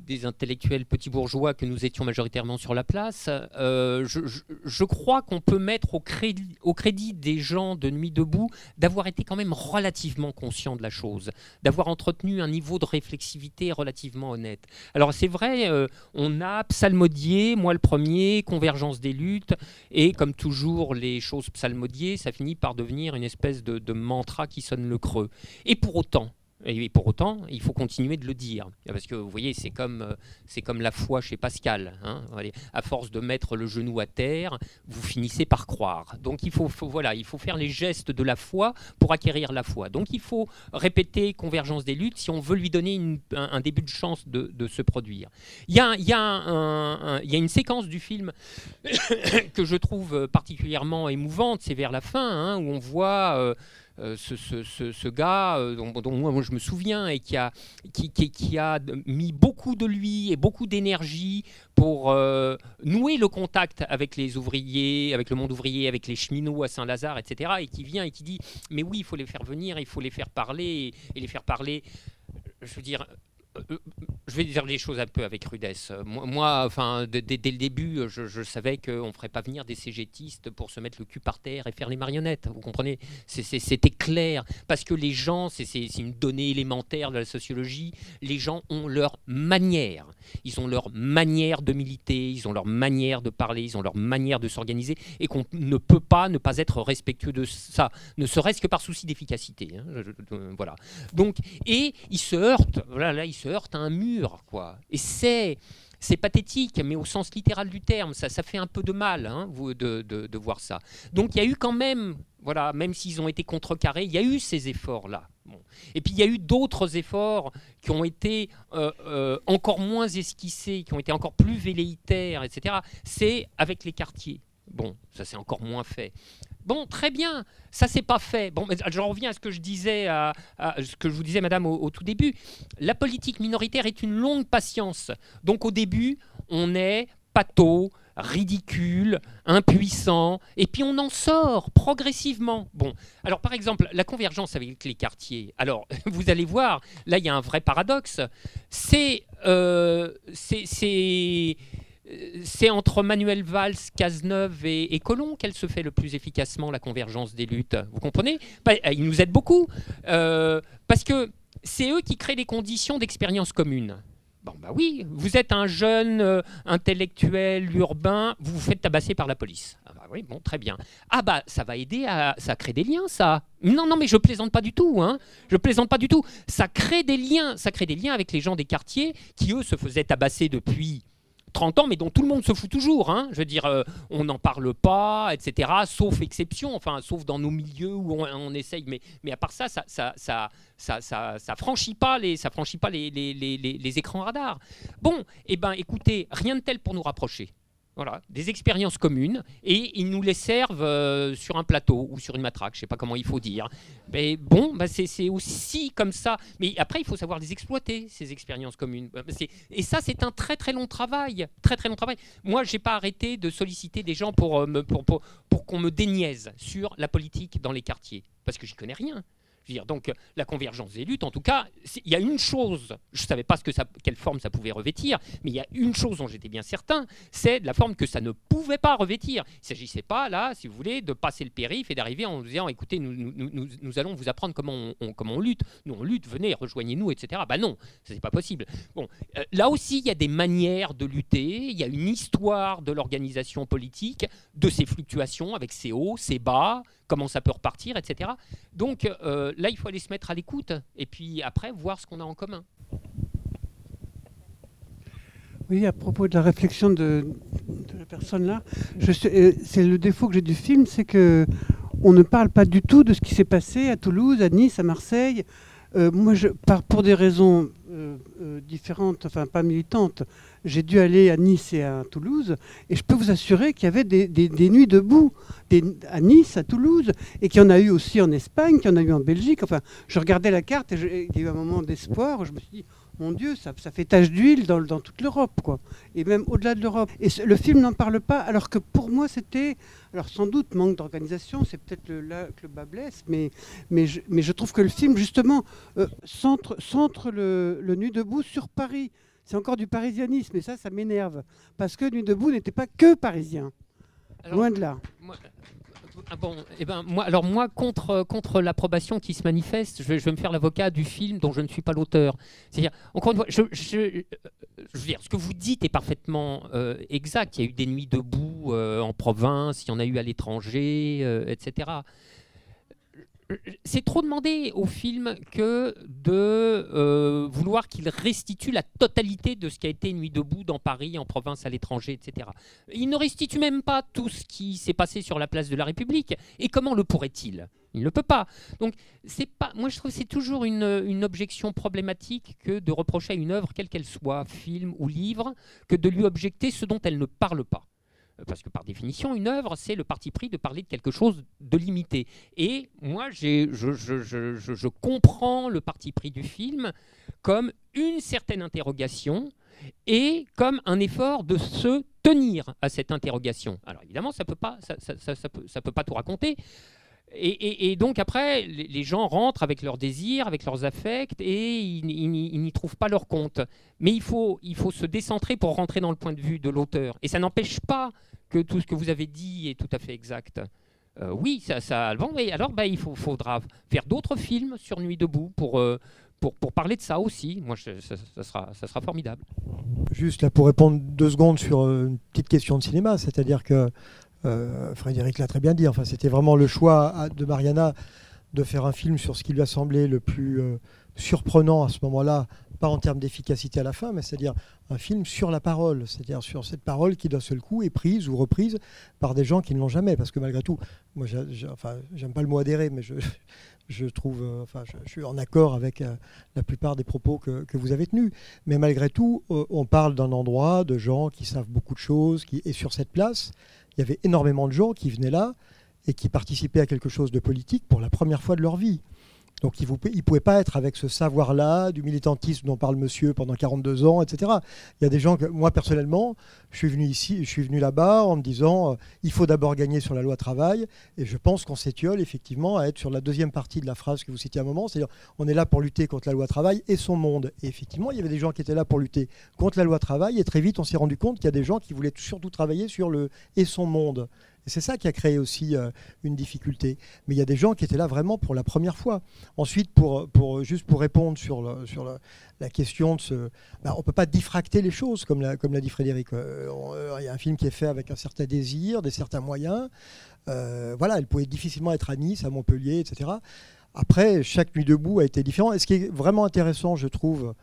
des intellectuels petits bourgeois que nous étions majoritairement sur la place, euh, je, crois qu'on peut mettre au crédit, des gens de Nuit debout d'avoir été quand même relativement conscients de la chose, d'avoir entretenu un niveau de réflexivité relativement honnête. Alors c'est vrai, euh, on a psalmodié, moi le premier, convergence des luttes, et comme toujours les choses psalmodiées, ça finit par devenir une espèce de mantra qui sonne le creux. Et pour autant, et pour autant, il faut continuer de le dire. Parce que vous voyez, c'est comme, euh, c'est comme la foi chez Pascal. Hein. À force de mettre le genou à terre, vous finissez par croire. Donc il faut, voilà, il faut faire les gestes de la foi pour acquérir la foi. Donc il faut répéter convergence des luttes si on veut lui donner un, début de chance de, se produire. Il y, a, il, y a il y a une séquence du film que je trouve particulièrement émouvante, c'est vers la fin, hein, où on voit... Euh, euh, ce, gars euh, dont, moi, je me souviens et qui a, qui, a mis beaucoup de lui et beaucoup d'énergie pour euh, nouer le contact avec les ouvriers, avec le monde ouvrier, avec les cheminots à Saint-Lazare, etc. Et qui vient et qui dit, mais oui, il faut les faire venir, il faut les faire parler et les faire parler je veux dire, je vais dire les choses un peu avec rudesse. Moi, enfin, dès, le début, je, savais qu'on ne ferait pas venir des cégétistes pour se mettre le cul par terre et faire les marionnettes. Vous comprenez? C'était clair. Parce que les gens, c'est une donnée élémentaire de la sociologie, les gens ont leur manière. Ils ont leur manière de militer, ils ont leur manière de parler, ils ont leur manière de s'organiser et qu'on ne peut pas ne pas être respectueux de ça, ne serait-ce que par souci d'efficacité. Hein. Voilà. Donc, et ils se heurtent. Voilà, là, se heurtent à un mur, quoi. Et c'est c'est pathétique, mais au sens littéral du terme, ça, ça fait un peu de mal hein, de, de, voir ça. Donc il y a eu quand même, voilà, même s'ils ont été contrecarrés, il y a eu ces efforts-là. Et puis il y a eu d'autres efforts qui ont été euh, euh, encore moins esquissés, qui ont été encore plus velléitaires, etc. C'est avec les quartiers. Bon, ça c'est encore moins fait. Bon, très bien, ça c'est pas fait. Bon, j'en reviens à ce que je disais, à, ce que je vous disais, Madame, au, tout début. La politique minoritaire est une longue patience. Donc au début, on est pâteau, ridicule, impuissant, et puis on en sort progressivement. Bon, alors par exemple, la convergence avec les quartiers. Alors, vous allez voir, là il y a un vrai paradoxe. C'est, euh, c'est c'est entre Manuel Valls, Cazeneuve et, Colomb qu'elle se fait le plus efficacement la convergence des luttes. Vous comprenez? Bah, Ils nous aident beaucoup euh, parce que c'est eux qui créent les conditions d'expérience commune. Bon, bah oui, vous êtes un jeune euh, intellectuel urbain, vous vous faites tabasser par la police. Ah bah oui, bon, très bien. Ah bah ça va aider à, ça crée des liens, ça. Non, non, mais je plaisante pas du tout, hein. Je plaisante pas du tout. Des ça crée des liens avec les gens des quartiers qui eux se faisaient tabasser depuis 30 ans, mais dont tout le monde se fout toujours. Hein. Je veux dire, euh, on n'en parle pas, etc. Sauf exception, enfin, sauf dans nos milieux où on, essaye. Mais, mais à part ça, ça, ça, ça, ça, ça, franchit pas les, ça franchit pas les, les, les, les écrans radars. Bon, eh ben, écoutez, rien de tel pour nous rapprocher. Voilà, des expériences communes, et ils nous les servent euh, sur un plateau ou sur une matraque, je ne sais pas comment il faut dire. Mais bon, bah c'est aussi comme ça. Mais après, il faut savoir les exploiter, ces expériences communes. Bah, et ça, c'est un très très long travail. Très très long travail. Moi, je n'ai pas arrêté de solliciter des gens pour, euh, pour, pour, pour qu'on me déniaise sur la politique dans les quartiers, parce que j'y connais rien donc la convergence des luttes, en tout cas, il y a une chose, je ne savais pas ce que ça, quelle forme ça pouvait revêtir, mais il y a une chose dont j'étais bien certain, c'est la forme que ça ne pouvait pas revêtir. Il ne s'agissait pas, là, si vous voulez, de passer le périph' et d'arriver en disant, écoutez, nous, nous, nous, allons vous apprendre comment on, comment on lutte. Nous, on lutte, venez, rejoignez-nous, etc. Bah non, ce n'est pas possible. Bon, euh, là aussi, il y a des manières de lutter, il y a une histoire de l'organisation politique, de ces fluctuations avec ses hauts, ses bas, comment ça peut repartir, etc. Donc euh, là, il faut aller se mettre à l'écoute et puis après voir ce qu'on a en commun. Oui, à propos de la réflexion de, la personne là, euh, c'est le défaut que j'ai du film, c'est que on ne parle pas du tout de ce qui s'est passé à Toulouse, à Nice, à Marseille. Euh, moi, je, par, pour des raisons différentes, enfin pas militantes, j'ai dû aller à Nice et à Toulouse, et je peux vous assurer qu'il y avait des, nuits debout à Nice, à Toulouse, et qu'il y en a eu aussi en Espagne, qu'il y en a eu en Belgique. Enfin, je regardais la carte et il y a eu un moment d'espoir où je me suis dit, mon Dieu, ça, fait tache d'huile dans, toute l'Europe, quoi. Et même au-delà de l'Europe. Le film n'en parle pas, alors que pour moi, c'était, alors sans doute manque d'organisation, c'est peut-être là que le bas blesse, mais, mais, je, trouve que le film, justement, euh, centre, le, le Nuit debout sur Paris. C'est encore du parisianisme, et ça, ça m'énerve. Parce que Nuit debout n'était pas que parisien. Loin de là. Ah bon, eh ben, moi, alors moi, contre, contre l'approbation qui se manifeste, je vais, me faire l'avocat du film dont je ne suis pas l'auteur. C'est-à-dire, encore une fois, je, je, veux dire, ce que vous dites est parfaitement euh, exact. Il y a eu des nuits debout euh, en province, il y en a eu à l'étranger, euh, etc c'est trop demandé au film que de euh, vouloir qu'il restitue la totalité de ce qui a été Nuit debout dans Paris, en province, à l'étranger, etc. Il ne restitue même pas tout ce qui s'est passé sur la place de la République. Et comment le pourrait-il? Il ne peut pas. Donc, c'est. Moi, je trouve que c'est toujours une, objection problématique que de reprocher à une œuvre, quelle qu'elle soit, film ou livre, que de lui objecter ce dont elle ne parle pas parce que par définition, une œuvre, c'est le parti pris de parler de quelque chose de limité. Et moi, je, comprends le parti pris du film comme une certaine interrogation et comme un effort de se tenir à cette interrogation. Alors évidemment, ça ne peut, ça peut pas tout raconter. Et, donc après, les gens rentrent avec leurs désirs, avec leurs affects, et ils, n'y trouvent pas leur compte. Mais il faut, il faut se décentrer pour rentrer dans le point de vue de l'auteur. Et ça n'empêche pas que tout ce que vous avez dit est tout à fait exact. Euh, oui, ça, ça bon, alors bah, il faudra faire d'autres films sur Nuit debout pour, euh, pour, parler de ça aussi. Moi, ça, ça, sera, ça sera formidable. Juste là pour répondre deux secondes sur euh, une petite question de cinéma, c'est-à-dire que Frédéric l'a très bien dit. Enfin, c'était vraiment le choix de Mariana de faire un film sur ce qui lui a semblé le plus surprenant à ce moment-là pas en termes d'efficacité à la fin, mais c'est-à-dire un film sur la parole, c'est-à-dire sur cette parole qui d'un seul coup est prise ou reprise par des gens qui ne l'ont jamais. Parce que malgré tout, moi, j'aime pas le mot adhérer, mais je, trouve, euh, enfin, je, suis en accord avec euh, la plupart des propos que, vous avez tenus. Mais malgré tout, euh, on parle d'un endroit, de gens qui savent beaucoup de choses, qui, et sur cette place, il y avait énormément de gens qui venaient là et qui participaient à quelque chose de politique pour la première fois de leur vie. Donc il ne pouvait pas être avec ce savoir-là, du militantisme dont parle monsieur pendant 42 ans, etc. Il y a des gens que, moi personnellement, je suis venu ici, je suis venu là-bas en me disant, euh, il faut d'abord gagner sur la loi travail, et je pense qu'on s'étiole effectivement à être sur la deuxième partie de la phrase que vous citiez à un moment, c'est-à-dire on est là pour lutter contre la loi travail et son monde. Et effectivement, il y avait des gens qui étaient là pour lutter contre la loi travail, et très vite on s'est rendu compte qu'il y a des gens qui voulaient surtout travailler sur le et son monde c'est ça qui a créé aussi euh, une difficulté. Mais il y a des gens qui étaient là vraiment pour la première fois. Ensuite, pour, juste pour répondre sur, sur la question de ce... Bah, on ne peut pas diffracter les choses, comme l'a, comme l'a dit Frédéric. Euh, euh, il y a un film qui est fait avec un certain désir, des certains moyens. voilà, elle pouvait difficilement être à Nice, à Montpellier, etc. Après, chaque nuit debout a été différent. Et ce qui est vraiment intéressant, je trouve,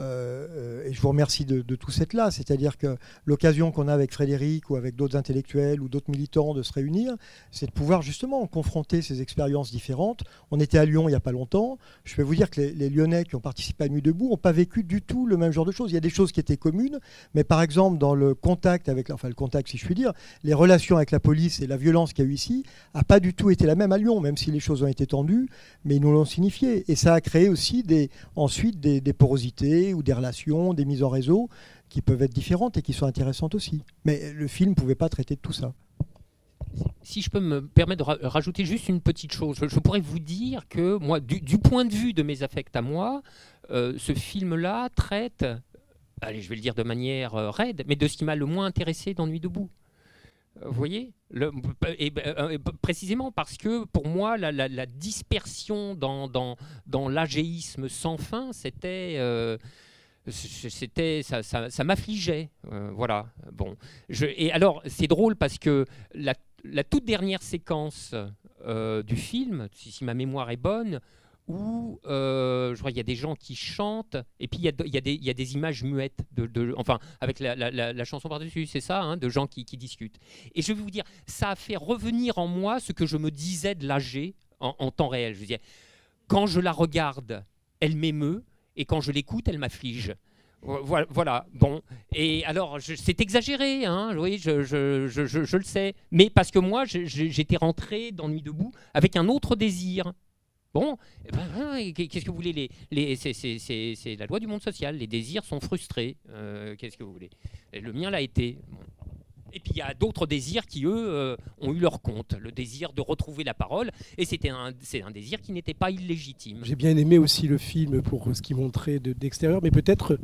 euh, et je vous remercie de, tout cette là. C'est-à-dire que l'occasion qu'on a avec Frédéric ou avec d'autres intellectuels ou d'autres militants de se réunir, c'est de pouvoir justement confronter ces expériences différentes. On était à Lyon il n'y a pas longtemps. Je peux vous dire que les, Lyonnais qui ont participé à Nuit debout n'ont pas vécu du tout le même genre de choses. Il y a des choses qui étaient communes, mais par exemple dans le contact avec, enfin le contact si je puis dire, les relations avec la police et la violence qu'il y a eu ici, n'a pas du tout été la même à Lyon, même si les choses ont été tendues, mais ils nous l'ont signifié. Et ça a créé aussi des, ensuite des porosités ou des relations, des mises en réseau qui peuvent être différentes et qui sont intéressantes aussi. Mais le film ne pouvait pas traiter de tout ça. Si je peux me permettre de rajouter juste une petite chose, je, pourrais vous dire que moi, du, point de vue de mes affects à moi, euh, ce film-là traite, allez, je vais le dire de manière euh, raide, mais de ce qui m'a le moins intéressé dans Nuit debout. Euh, vous voyez le, et, Précisément parce que pour moi, la, dispersion dans, l'agéisme sans fin, c'était. Euh, c'était ça, m'affligeait euh, voilà bon et alors c'est drôle parce que la toute dernière séquence du film si, ma mémoire est bonne où euh, je crois y a des gens qui chantent et puis il y a, des, images muettes, de, enfin avec la, chanson par-dessus, c'est ça, hein, de gens qui, discutent. Et je vais vous dire, ça a fait revenir en moi ce que je me disais de l'AG en, en, temps réel. Je disais, quand je la regarde, elle m'émeut et quand je l'écoute, elle m'afflige. Voilà, bon. Et alors, c'est exagéré, hein, oui, je, je, le sais. Mais parce que moi, j'étais rentré dans Nuit debout avec un autre désir. Bon, eh ben, qu'est-ce que vous voulez les, les, C'est la loi du monde social. Les désirs sont frustrés. Euh, qu'est-ce que vous voulez? Le mien l'a été. Et puis il y a d'autres désirs qui, eux, euh, ont eu leur compte. Le désir de retrouver la parole. Et c'était un, c'est un désir qui n'était pas illégitime. J'ai bien aimé aussi le film pour ce qu'il montrait d'extérieur. mais peut-être,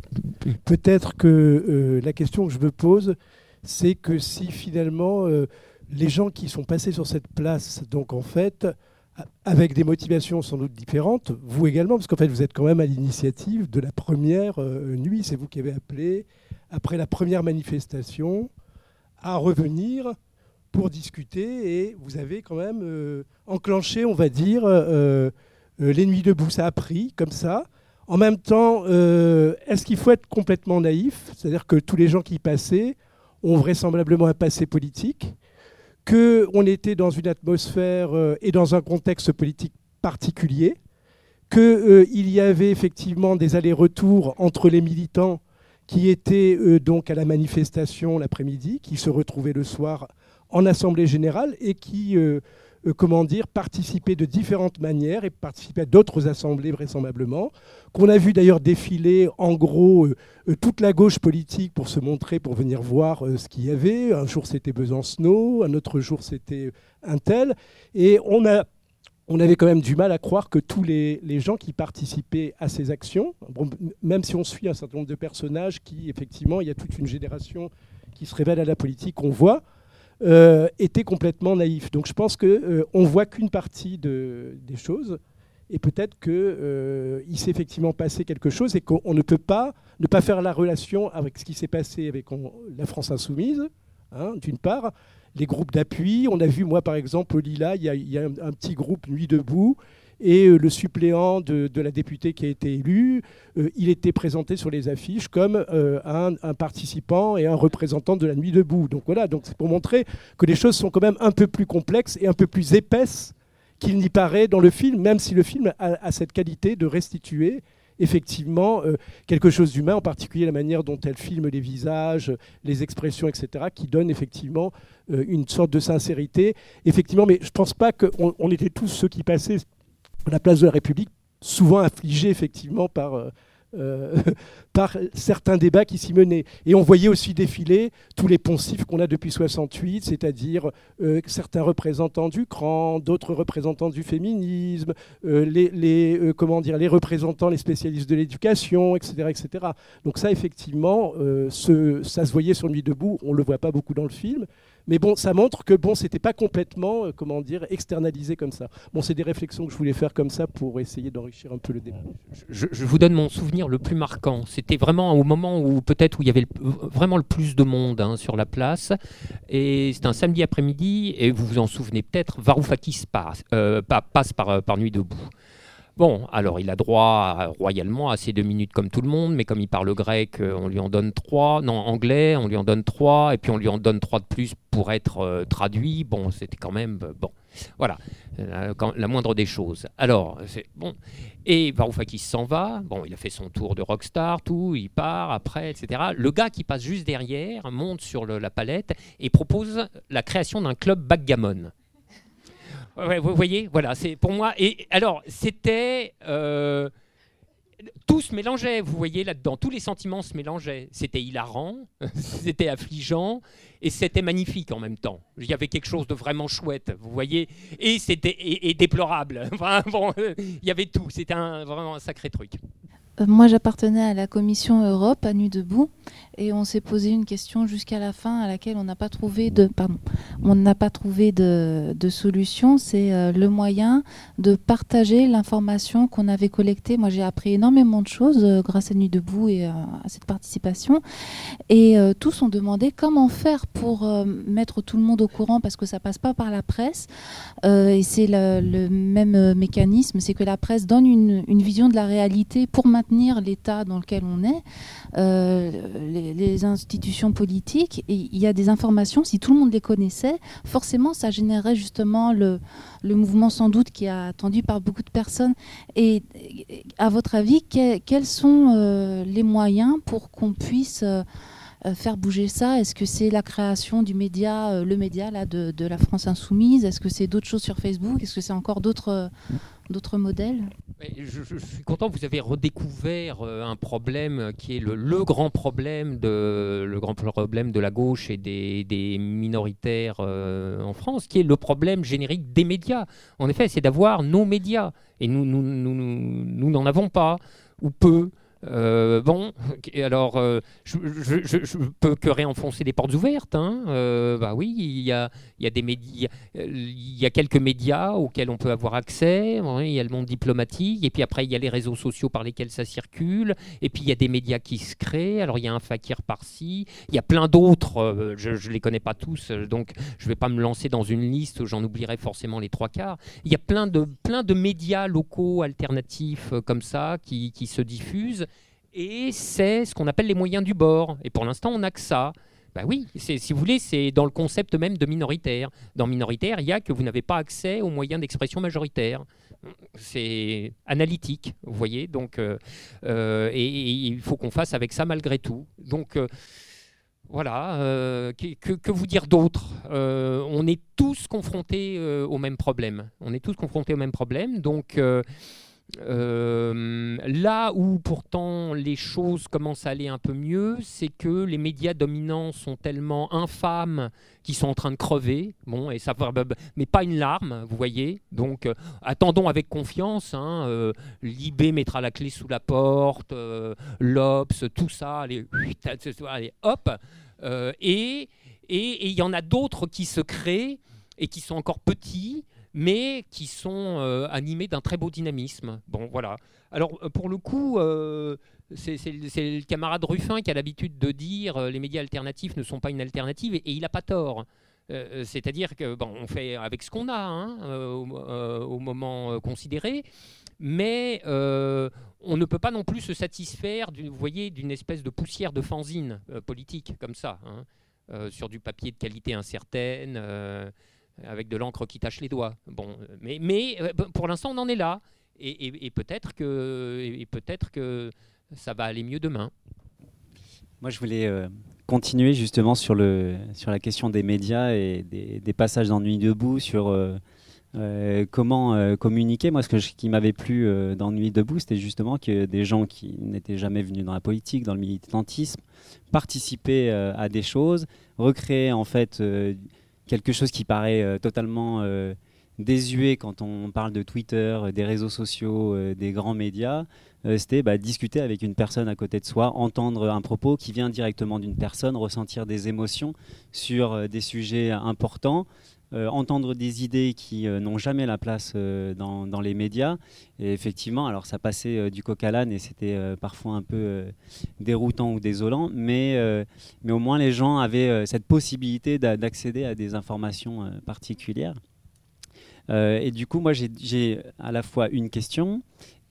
peut-être que euh, la question que je me pose, c'est que si finalement les gens qui sont passés sur cette place, donc en fait, avec des motivations sans doute différentes, vous également, parce qu'en fait vous êtes quand même à l'initiative de la première nuit, c'est vous qui avez appelé, après la première manifestation, à revenir pour discuter et vous avez quand même euh, enclenché, on va dire, euh, euh, les nuits debout. Ça a pris comme ça. En même temps, est-ce qu'il faut être complètement naïf? C'est-à-dire que tous les gens qui passaient ont vraisemblablement un passé politique, qu'on était dans une atmosphère et dans un contexte politique particulier, qu'il y avait effectivement des allers-retours entre les militants qui étaient donc à la manifestation l'après-midi, qui se retrouvaient le soir en assemblée générale et qui, euh, euh, comment dire, participaient de différentes manières et participaient à d'autres assemblées vraisemblablement, qu'on a vu d'ailleurs défiler en gros euh, toute la gauche politique pour se montrer, pour venir voir ce qu'il y avait. Un jour c'était Besancenot, un autre jour c'était un tel, et on a on avait quand même du mal à croire que tous les, gens qui participaient à ces actions, même si on suit un certain nombre de personnages qui, effectivement, il y a toute une génération qui se révèle à la politique, qu'on voit, euh, étaient complètement naïfs. Donc je pense qu'on euh, ne voit qu'une partie de, des choses, et peut-être qu'il euh, s'est effectivement passé quelque chose, et qu'on ne peut pas ne pas faire la relation avec ce qui s'est passé avec la France insoumise, hein, d'une part, les groupes d'appui. On a vu, moi par exemple, au Lila, il y a, un, petit groupe Nuit debout. Et euh, le suppléant de, la députée qui a été élue, euh, il était présenté sur les affiches comme euh, un, participant et un représentant de la Nuit debout. Donc voilà, donc c'est pour montrer que les choses sont quand même un peu plus complexes et un peu plus épaisses qu'il n'y paraît dans le film, même si le film a cette qualité de restituer effectivement quelque chose d'humain, en particulier la manière dont elle filme les visages, les expressions, etc., qui donne effectivement une sorte de sincérité. Effectivement, mais je ne pense pas qu'on on était tous ceux qui passaient la place de la République, souvent affligés effectivement par... Euh, euh, par certains débats qui s'y menaient. Et on voyait aussi défiler tous les poncifs qu'on a depuis 68, c'est-à-dire euh, certains représentants du CRAN, d'autres représentants du féminisme, les, comment dire, les représentants, les spécialistes de l'éducation, etc., etc. Donc ça, effectivement, ça se voyait sur Nuit debout, on ne le voit pas beaucoup dans le film, mais bon, ça montre que bon, c'était pas complètement, euh, comment dire, externalisé comme ça. Bon, c'est des réflexions que je voulais faire comme ça pour essayer d'enrichir un peu le débat. Je, vous donne mon souvenir le plus marquant. C'était vraiment au moment où peut-être où il y avait vraiment le plus de monde hein, sur la place. Et c'était un samedi après-midi, et vous vous en souvenez peut-être, Varoufakis passe, euh, euh, par Nuit debout. Bon, alors il a droit royalement à ses deux minutes comme tout le monde, mais comme il parle grec, euh, on lui en donne trois. Non, anglais, on lui en donne trois, et puis on lui en donne trois de plus pour être euh, traduit. Bon, c'était quand même euh, bon. Voilà, la moindre des choses. Alors, c'est bon. Et Varoufakis s'en va. Bon, il a fait son tour de rockstar, tout. Il part après, etc. Le gars qui passe juste derrière monte sur la palette et propose la création d'un club backgammon vous voyez, voilà, c'est pour moi. Et alors, c'était. Euh, tout se mélangeait, vous voyez là-dedans, tous les sentiments se mélangeaient. C'était hilarant, c'était affligeant, et c'était magnifique en même temps. Il y avait quelque chose de vraiment chouette, vous voyez, et c'était et, déplorable. Enfin bon, il y avait tout. C'était vraiment un sacré truc. Euh, moi, j'appartenais à la commission Europe à Nuit debout et on s'est posé une question jusqu'à la fin à laquelle on n'a pas trouvé de pardon, on n'a pas trouvé de, solution. C'est euh, le moyen de partager l'information qu'on avait collectée. Moi, j'ai appris énormément de choses euh, grâce à Nuit debout et à cette participation. Et tous ont demandé comment faire pour mettre tout le monde au courant parce que ça passe pas par la presse. et c'est le, même mécanisme, c'est que la presse donne une, une vision de la réalité pour maintenir maintenir l'état dans lequel on est, les, institutions politiques, il y a des informations, si tout le monde les connaissait, forcément ça générerait justement le, mouvement sans doute qui est attendu par beaucoup de personnes. Et à votre avis, quels sont les moyens pour qu'on puisse euh, faire bouger ça? Est-ce que c'est la création du média, euh, le média là, de, la France insoumise? Est-ce que c'est d'autres choses sur Facebook? Est-ce que c'est encore d'autres euh, d'autres modèles je, suis content, vous avez redécouvert un problème qui est le, grand problème de le grand problème de la gauche et des, minoritaires en France, qui est le problème générique des médias. En effet, c'est d'avoir nos médias et nous nous n'en avons pas ou peu. Euh, bon, alors euh, je, ne peux que réenfoncer des portes ouvertes. Hein. Euh, bah oui, il y a, y a des médias, il y a quelques médias auxquels on peut avoir accès. il y a le monde diplomatique, et puis après il y a les réseaux sociaux par lesquels ça circule, et puis il y a des médias qui se créent. Alors il y a un fakir par-ci, il y a plein d'autres. je, ne les connais pas tous, donc je vais pas me lancer dans une liste. J'en oublierai forcément les trois quarts. Il y a plein de plein de médias locaux alternatifs comme ça qui, qui se diffusent et c'est ce qu'on appelle les moyens du bord. Et pour l'instant, on n'a que ça. Bah oui, si vous voulez, c'est dans le concept même de minoritaire. Dans minoritaire, il y a que vous n'avez pas accès aux moyens d'expression majoritaire. C'est analytique, vous voyez. Donc, euh, euh, et, il faut qu'on fasse avec ça malgré tout. Donc euh, voilà, que, que, vous dire d'autre? On est tous confrontés au même problème. On est tous confrontés au même problème. Donc euh, là où pourtant les choses commencent à aller un peu mieux, c'est que les médias dominants sont tellement infâmes qu'ils sont en train de crever. Bon, et ça, mais pas une larme, vous voyez. Donc, euh, attendons avec confiance. Hein, euh, mettra la clé sous la porte, l'Obs, tout ça, allez, hop. et il y en a d'autres qui se créent et qui sont encore petits mais qui sont euh, animés d'un très beau dynamisme. Bon, voilà. Alors, euh, pour le coup, euh, c'est le camarade Ruffin qui a l'habitude de dire les médias alternatifs ne sont pas une alternative, et, il n'a pas tort. C'est-à-dire que bon, on fait avec ce qu'on a hein, au, moment considéré, mais on ne peut pas non plus se satisfaire, vous voyez, d'une espèce de poussière de fanzine politique comme ça, hein, sur du papier de qualité incertaine avec de l'encre qui tache les doigts. Bon, mais, mais euh, pour l'instant, on en est là. Et, peut-être que, ça va aller mieux demain. Moi, je voulais euh, continuer justement sur, la question des médias et des, passages d'ennui debout, sur euh, comment communiquer. Moi, ce, qui m'avait plu dans Nuit debout, c'était justement que des gens qui n'étaient jamais venus dans la politique, dans le militantisme, participaient à des choses, recréaient en fait quelque chose qui paraît euh, totalement euh, désuet quand on parle de Twitter, euh, des réseaux sociaux, des grands médias, c'était bah, discuter avec une personne à côté de soi, entendre un propos qui vient directement d'une personne, ressentir des émotions sur des sujets importants. Entendre des idées qui n'ont jamais la place dans, dans, les médias. Et effectivement, alors ça passait du coq à l'âne et c'était parfois un peu déroutant ou désolant, mais, mais au moins les gens avaient cette possibilité d'accéder à des informations particulières. et du coup, moi j'ai à la fois une question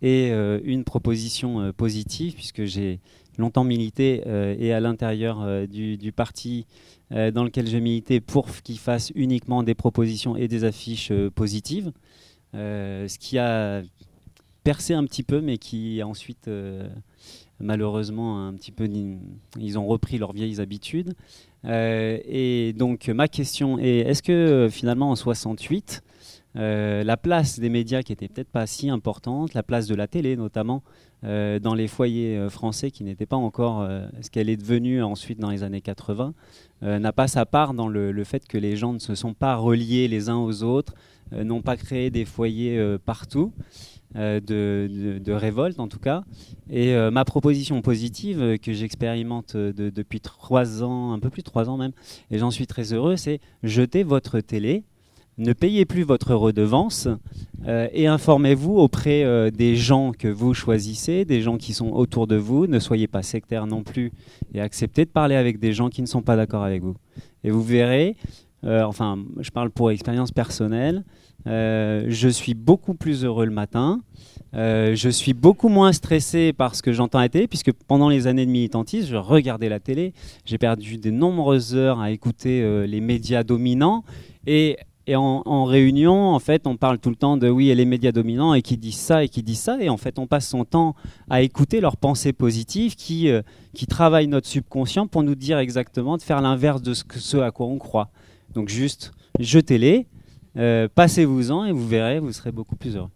et une proposition positive, puisque j'ai longtemps milité et à l'intérieur du, du, parti dans lequel je militais pour qu'il fasse uniquement des propositions et des affiches positives. ce qui a percé un petit peu, mais qui ensuite, euh, malheureusement, un petit peu, ils ont repris leurs vieilles habitudes. Euh, et donc, ma question est est-ce que finalement, en 68, euh, la place des médias qui n'était peut-être pas si importante, la place de la télé notamment, dans les foyers français qui n'était pas encore ce qu'elle est devenue ensuite dans les années 80, n'a pas sa part dans le, fait que les gens ne se sont pas reliés les uns aux autres, n'ont pas créé des foyers partout. Euh, de, révolte en tout cas. Et euh, ma proposition positive euh, que j'expérimente depuis trois ans, un peu plus de trois ans même, et j'en suis très heureux, c'est jetez votre télé, ne payez plus votre redevance et informez-vous auprès des gens que vous choisissez, des gens qui sont autour de vous. Ne soyez pas sectaire non plus et acceptez de parler avec des gens qui ne sont pas d'accord avec vous. Et vous verrez, enfin, je parle pour expérience personnelle, euh, je suis beaucoup plus heureux le matin. Euh, je suis beaucoup moins stressé par ce que j'entends à la télé, puisque pendant les années de militantisme, je regardais la télé. J'ai perdu de nombreuses heures à écouter euh, les médias dominants. Et, en, réunion, en fait, on parle tout le temps de oui, et les médias dominants, et qui disent ça, et qui disent ça. Et en fait, on passe son temps à écouter leurs pensées positives qui, euh, qui travaillent notre subconscient pour nous dire exactement de faire l'inverse de ce, ce à quoi on croit. Donc juste, jetez-les, passez-vous-en, et vous verrez, vous serez beaucoup plus heureux.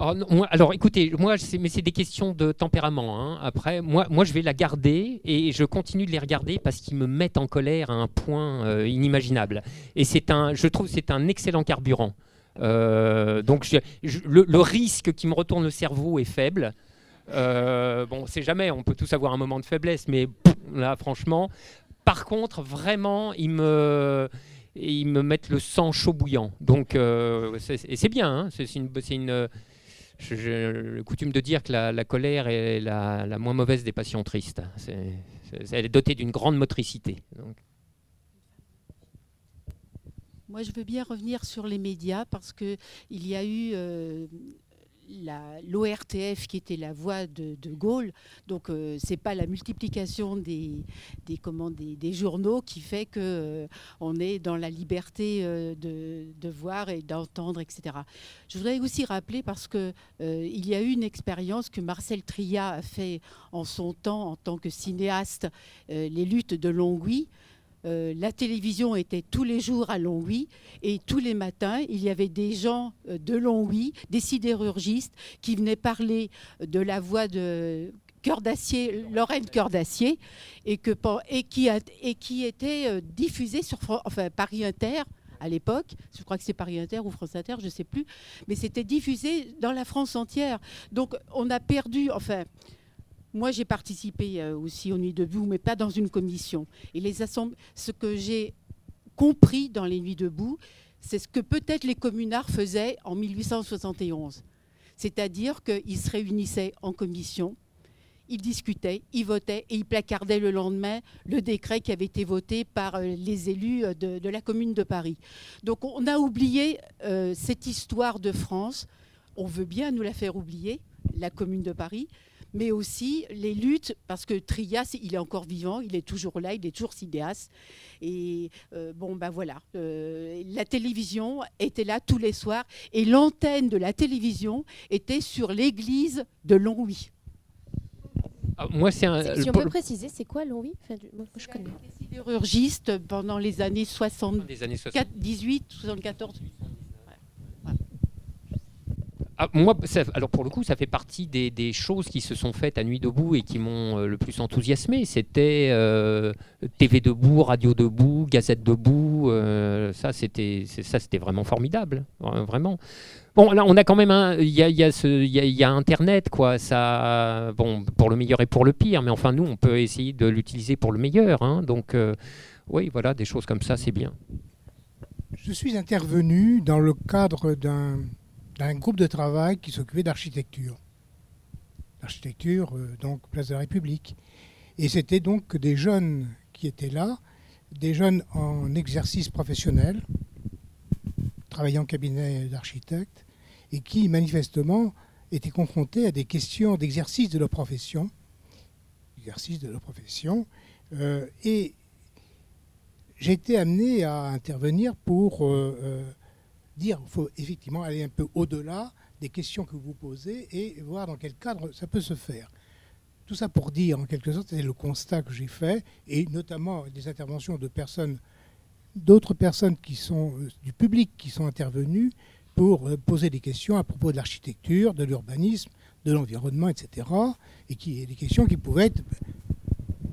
Oh, alors, écoutez, moi, mais c'est des questions de tempérament. Hein. Après, moi, moi, je vais la garder et je continue de les regarder parce qu'ils me mettent en colère à un point euh, inimaginable. Et c'est un, je trouve, c'est un excellent carburant. Euh, donc, le, risque qui me retourne le cerveau est faible. Euh, bon, c'est jamais, on peut tous avoir un moment de faiblesse, mais là, franchement, par contre, vraiment, ils me ils me mettent le sang chaud bouillant. Donc, et c'est bien, hein. c'est une, une j'ai coutume de dire que la, colère est la, moins mauvaise des passions tristes. elle est dotée d'une grande motricité. Moi, je veux bien revenir sur les médias parce qu'il y a eu euh, l'ORTF qui était la voix de, Gaulle. Donc euh, c'est pas la multiplication des, des, des, journaux qui fait que euh, on est dans la liberté euh, de, voir et d'entendre, etc. Je voudrais aussi rappeler parce que il y a eu une expérience que Marcel Tria a fait en son temps en tant que cinéaste, les luttes de Longwy. Euh, la télévision était tous les jours à Longwy et tous les matins, il y avait des gens euh, de Longwy, des sidérurgistes, qui venaient parler de la voix de Cœur Lorraine Cœur d'Acier, et, qui, était euh, diffusée sur Paris Inter à l'époque, je crois que c'est Paris Inter ou France Inter, je ne sais plus, mais c'était diffusé dans la France entière. Donc on a perdu, enfin, moi, j'ai participé euh, aussi aux Nuits debout, mais pas dans une commission. Et les ce que j'ai compris dans les Nuits debout, c'est ce que peut-être les communards faisaient en 1871. C'est-à-dire qu'ils se réunissaient en commission, ils discutaient, ils votaient et ils placardaient le lendemain le décret qui avait été voté par euh, les élus euh, de, la commune de Paris. Donc on a oublié cette histoire de France. On veut bien nous la faire oublier, la commune de Paris, mais aussi les luttes, parce que Trias, il est encore vivant, il est toujours là, il est toujours cinéaste. Et euh, bon, ben voilà, euh, la télévision était là tous les soirs, et l'antenne de la télévision était sur l'église de Longwy. Ah, moi, c'est un. Si on peut préciser, c'est quoi Longwy? Enfin, moi, je connais. sidérurgiste pendant les années 70, 18, 74. Ah, moi, alors pour le coup, ça fait partie des, choses qui se sont faites à Nuit debout et qui m'ont euh, le plus enthousiasmé. C'était euh, TV debout, radio debout, Gazette debout. Euh, ça, c'était vraiment formidable, vraiment. Bon, là, on a quand même il y a, y, a Internet, quoi. Ça, bon, pour le meilleur et pour le pire, mais enfin, nous, on peut essayer de l'utiliser pour le meilleur. Hein. donc, oui, voilà, des choses comme ça, c'est bien. Je suis intervenu dans le cadre d'un d'un groupe de travail qui s'occupait d'architecture. L'architecture, euh, donc place de la République. Et c'était donc des jeunes qui étaient là, des jeunes en exercice professionnel, travaillant en cabinet d'architecte, et qui manifestement étaient confrontés à des questions d'exercice de leur profession, exercice de leur profession, euh, et j'ai été amené à intervenir pour euh, dire qu'il faut effectivement aller un peu au-delà des questions que vous posez et voir dans quel cadre ça peut se faire. Tout ça pour dire, en quelque sorte, c'est le constat que j'ai fait, et notamment des interventions de personnes, d'autres personnes qui sont euh, du public qui sont intervenues pour euh, poser des questions à propos de l'architecture, de l'urbanisme, de l'environnement, etc. Et qui des questions qui pouvaient être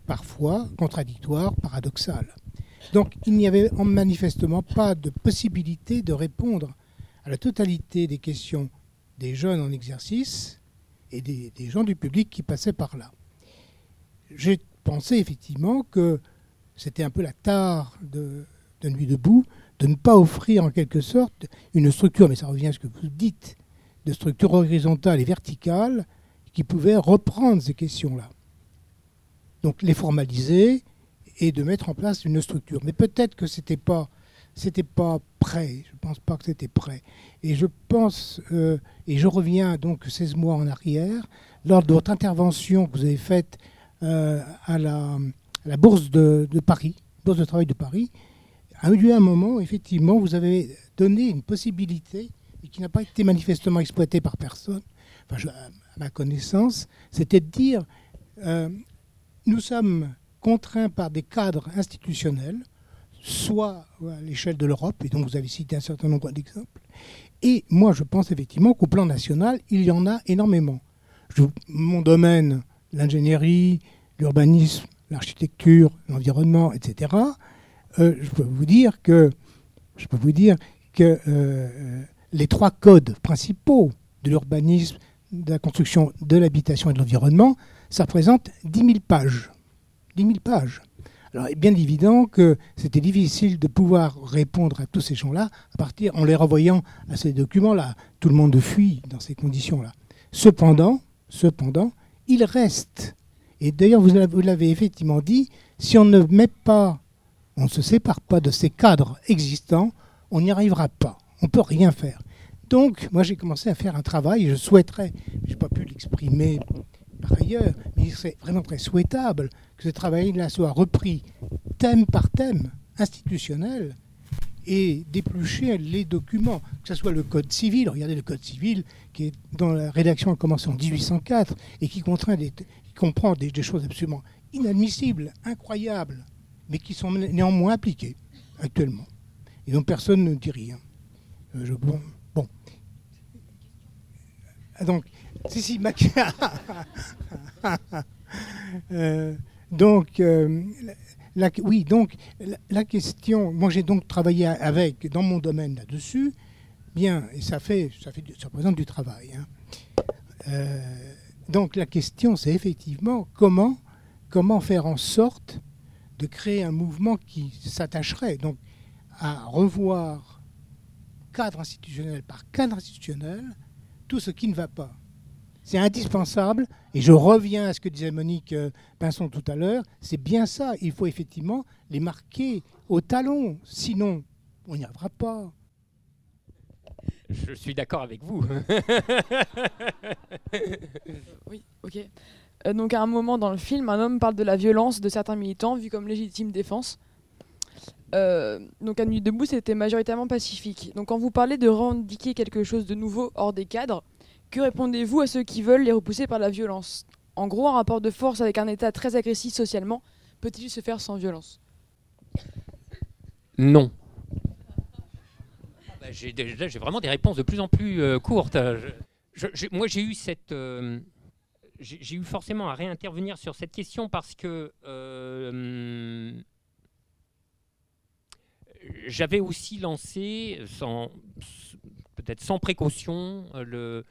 parfois contradictoires, paradoxales. Donc il n'y avait manifestement pas de possibilité de répondre à la totalité des questions des jeunes en exercice et des, gens du public qui passaient par là. J'ai pensé effectivement que c'était un peu la tare de, de Nuit debout de ne pas offrir en quelque sorte une structure, mais ça revient à ce que vous dites, de structure horizontale et verticale qui pouvait reprendre ces questions-là. Donc les formaliser, et de mettre en place une structure. Mais peut-être que ce n'était pas c'était pas prêt. Je pense pas que c'était prêt. Et je pense, euh, et je reviens donc 16 mois en arrière, lors de votre intervention que vous avez faite euh, à, la, Bourse de, Paris, Bourse de travail de Paris, a eu lieu un moment, effectivement, vous avez donné une possibilité et qui n'a pas été manifestement exploitée par personne, à ma connaissance, c'était de dire euh, nous sommes contraints par des cadres institutionnels, soit à l'échelle de l'Europe, et donc vous avez cité un certain nombre d'exemples, et moi je pense effectivement qu'au plan national, il y en a énormément. Mon domaine, l'ingénierie, l'urbanisme, l'architecture, l'environnement, etc., euh, je peux vous dire que, je peux vous dire que euh, les trois codes principaux de l'urbanisme, de la construction, de l'habitation et de l'environnement, ça représente 10 000 pages. 10 000 pages. Alors, il est bien évident que c'était difficile de pouvoir répondre à tous ces gens-là à partir en les renvoyant à ces documents-là. Tout le monde fuit dans ces conditions-là. Cependant, cependant, il reste. Et d'ailleurs, vous l'avez effectivement dit, si on ne met pas, on ne se sépare pas de ces cadres existants, on n'y arrivera pas. On ne peut rien faire. Donc, moi, j'ai commencé à faire un travail, je souhaiterais, je n'ai pas pu l'exprimer par ailleurs, il serait vraiment très souhaitable que ce travail-là soit repris thème par thème, institutionnel, et d'éplucher les documents, que ce soit le Code civil. Regardez le Code civil, qui est dans la rédaction a commencé en 1804 et qui, contraint des, comprend des, choses absolument inadmissibles, incroyables, mais qui sont néanmoins appliquées actuellement. Et dont personne ne dit rien. Euh, bon. Ah, donc, si, si, ma... euh, donc, euh, oui, donc la, question, moi j'ai donc travaillé avec, dans mon domaine là-dessus, bien, et ça fait, ça fait, ça représente du travail. Hein. Euh, donc la question, c'est effectivement comment, comment faire en sorte de créer un mouvement qui s'attacherait donc à revoir cadre institutionnel par cadre institutionnel tout ce qui ne va pas. C'est indispensable, et je reviens à ce que disait Monique euh, Pinson tout à l'heure, c'est bien ça, il faut effectivement les marquer au talon, sinon on n'y arrivera pas. Je suis d'accord avec vous. oui, ok. Euh, donc à un moment dans le film, un homme parle de la violence de certains militants vus comme légitime défense. Euh, donc à Nuit debout, c'était majoritairement pacifique. Donc quand vous parlez de revendiquer quelque chose de nouveau hors des cadres, que répondez-vous à ceux qui veulent les repousser par la violence? En gros, un rapport de force avec un État très agressif socialement peut-il se faire sans violence? Non. Bah, j'ai, vraiment des réponses de plus en plus euh, courtes. moi, j'ai eu cette. Euh, j'ai, eu forcément à réintervenir sur cette question parce que. Euh, j'avais aussi lancé, sans, peut-être sans précaution, le,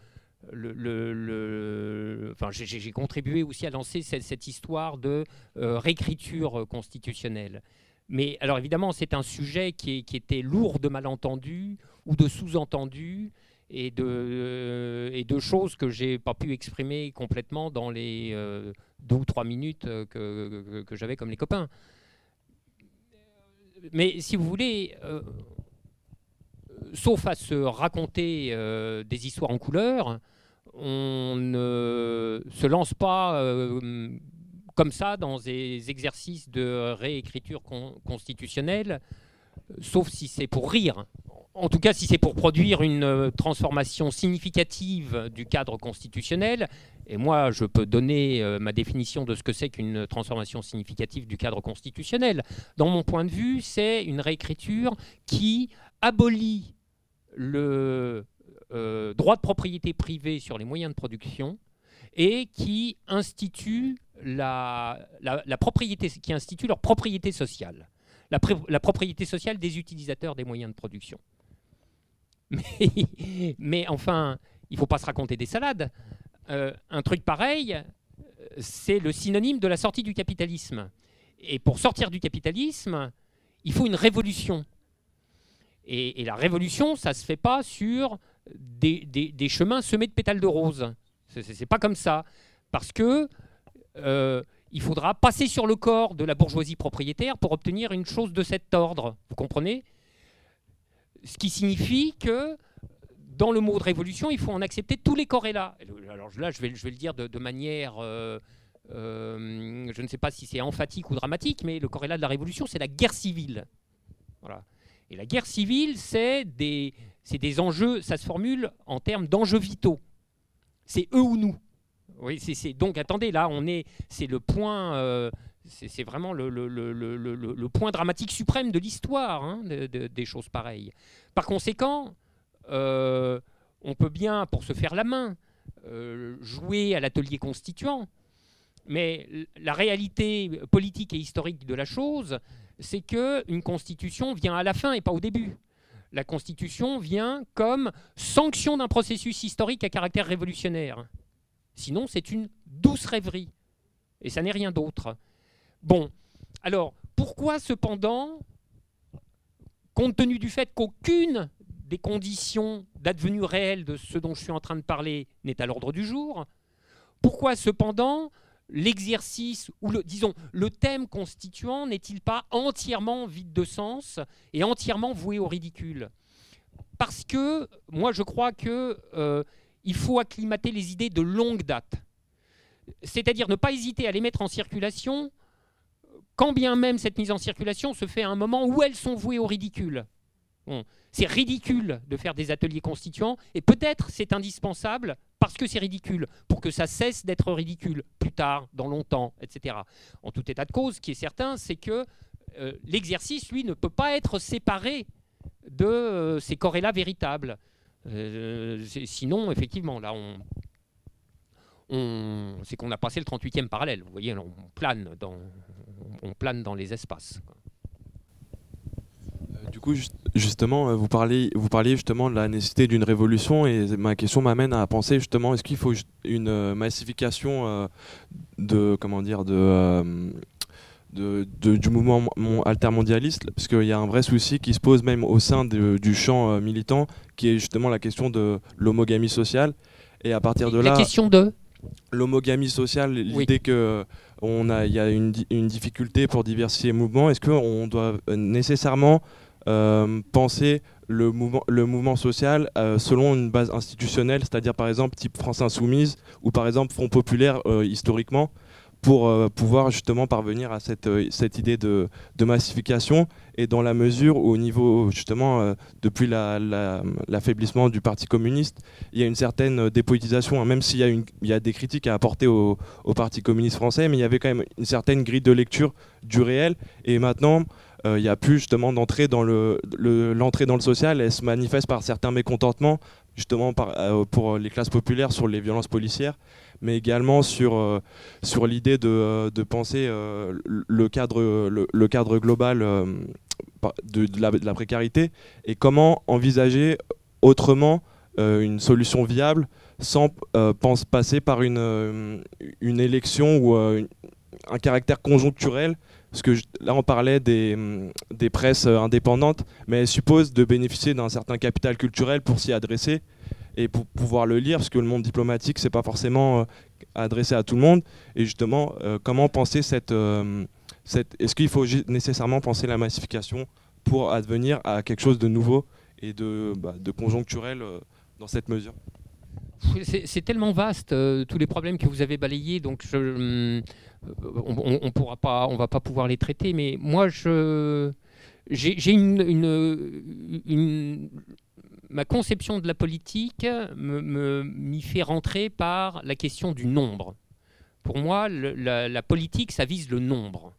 enfin, j'ai contribué aussi à lancer cette, histoire de euh, réécriture constitutionnelle. Mais alors évidemment, c'est un sujet qui, était lourd de malentendus ou de sous-entendus et de, euh, et de choses que j'ai pas pu exprimer complètement dans les euh, deux ou trois minutes que, j'avais comme les copains. Mais si vous voulez, sauf à se raconter des histoires en couleur, on ne se lance pas euh, comme ça dans des exercices de réécriture constitutionnelle, sauf si c'est pour rire. En tout cas, si c'est pour produire une euh, transformation significative du cadre constitutionnel, et moi je peux donner euh, ma définition de ce que c'est qu'une transformation significative du cadre constitutionnel. Dans mon point de vue, c'est une réécriture qui abolit le euh, droit de propriété privée sur les moyens de production et qui institue la, la, propriété, qui institue leur propriété sociale, la, propriété sociale des utilisateurs des moyens de production. Mais, mais enfin, il ne faut pas se raconter des salades. Euh, un truc pareil, c'est le synonyme de la sortie du capitalisme. Et pour sortir du capitalisme, il faut une révolution. Et, et la révolution, ça ne se fait pas sur des, chemins semés de pétales de rose. C'est pas comme ça. Parce que euh, il faudra passer sur le corps de la bourgeoisie propriétaire pour obtenir une chose de cet ordre. Vous comprenez? Ce qui signifie que dans le mot de révolution, il faut en accepter tous les corrélats. Alors là, je vais, je vais le dire de, manière, euh, euh, je ne sais pas si c'est emphatique ou dramatique, mais le corrélat de la révolution, c'est la guerre civile. Voilà. Et la guerre civile, c'est des, des enjeux, ça se formule en termes d'enjeux vitaux. C'est eux ou nous. Oui, c'est, donc attendez, là, on est, c'est le point, euh, c'est, vraiment le, point dramatique suprême de l'histoire hein, des choses pareilles. Par conséquent, euh, on peut bien, pour se faire la main, euh, jouer à l'atelier constituant, mais la réalité politique et historique de la chose, c'est qu'une constitution vient à la fin et pas au début. La constitution vient comme sanction d'un processus historique à caractère révolutionnaire. Sinon, c'est une douce rêverie. Et ça n'est rien d'autre. Bon, alors, pourquoi cependant, compte tenu du fait qu'aucune des conditions d'advenue réelle de ce dont je suis en train de parler n'est à l'ordre du jour, pourquoi cependant l'exercice ou le, disons le thème constituant n'est-il pas entièrement vide de sens et entièrement voué au ridicule? Parce que moi je crois que euh, il faut acclimater les idées de longue date, c'est-à-dire ne pas hésiter à les mettre en circulation, quand bien même cette mise en circulation se fait à un moment où elles sont vouées au ridicule. C'est ridicule de faire des ateliers constituants et peut-être c'est indispensable parce que c'est ridicule, pour que ça cesse d'être ridicule plus tard, dans longtemps, etc. En tout état de cause, ce qui est certain, c'est que euh, l'exercice, lui, ne peut pas être séparé de euh, ces corrélats véritables. Euh, sinon, effectivement, là, on, c'est qu'on a passé le 38e parallèle. Vous voyez, on plane dans, on plane dans les espaces. Du coup, justement, euh, vous parliez, vous parliez justement de la nécessité d'une révolution et ma question m'amène à penser justement est-ce qu'il faut une euh, massification euh, de comment dire de, de, du mouvement altermondialiste? Parce qu'il y a un vrai souci qui se pose même au sein du champ militant qui est justement la question de l'homogamie sociale. Et à partir de là la question de l'homogamie sociale l'idée que on a il y a une, une difficulté pour diversifier les mouvements est-ce qu'on doit nécessairement penser le mouvement, social euh, selon une base institutionnelle, c'est-à-dire par exemple type France Insoumise ou par exemple Front Populaire euh, historiquement, pour pouvoir justement parvenir à cette, idée de, massification et dans la mesure où au niveau justement depuis l'affaiblissement du Parti communiste, il y a une certaine dépolitisation, hein, même s'il y, a des critiques à apporter au Parti communiste français, mais il y avait quand même une certaine grille de lecture du réel. Et maintenant il n'y a plus justement d'entrée dans le, l'entrée dans le social, elle se manifeste par certains mécontentements, justement euh, pour les classes populaires sur les violences policières, mais également sur, euh, sur l'idée de, de penser euh, le, cadre, le, cadre global de, de, la, précarité et comment envisager autrement une solution viable sans pense, passer par une, une élection ou un caractère conjoncturel parce que là, on parlait des, hum, presses euh, indépendantes, mais elles supposent de bénéficier d'un certain capital culturel pour s'y adresser et pour pouvoir le lire, parce que le monde diplomatique, c'est pas forcément euh, adressé à tout le monde. Et justement, euh, comment penser cette, est-ce qu'il faut nécessairement penser la massification pour advenir à quelque chose de nouveau et de, bah, de conjoncturel dans cette mesure? C'est tellement vaste, tous les problèmes que vous avez balayés, donc hum, on, on, pourra pas, on va pas pouvoir les traiter, mais moi, je, j'ai ma conception de la politique m'y fait rentrer par la question du nombre. Pour moi, la, politique, ça vise le nombre.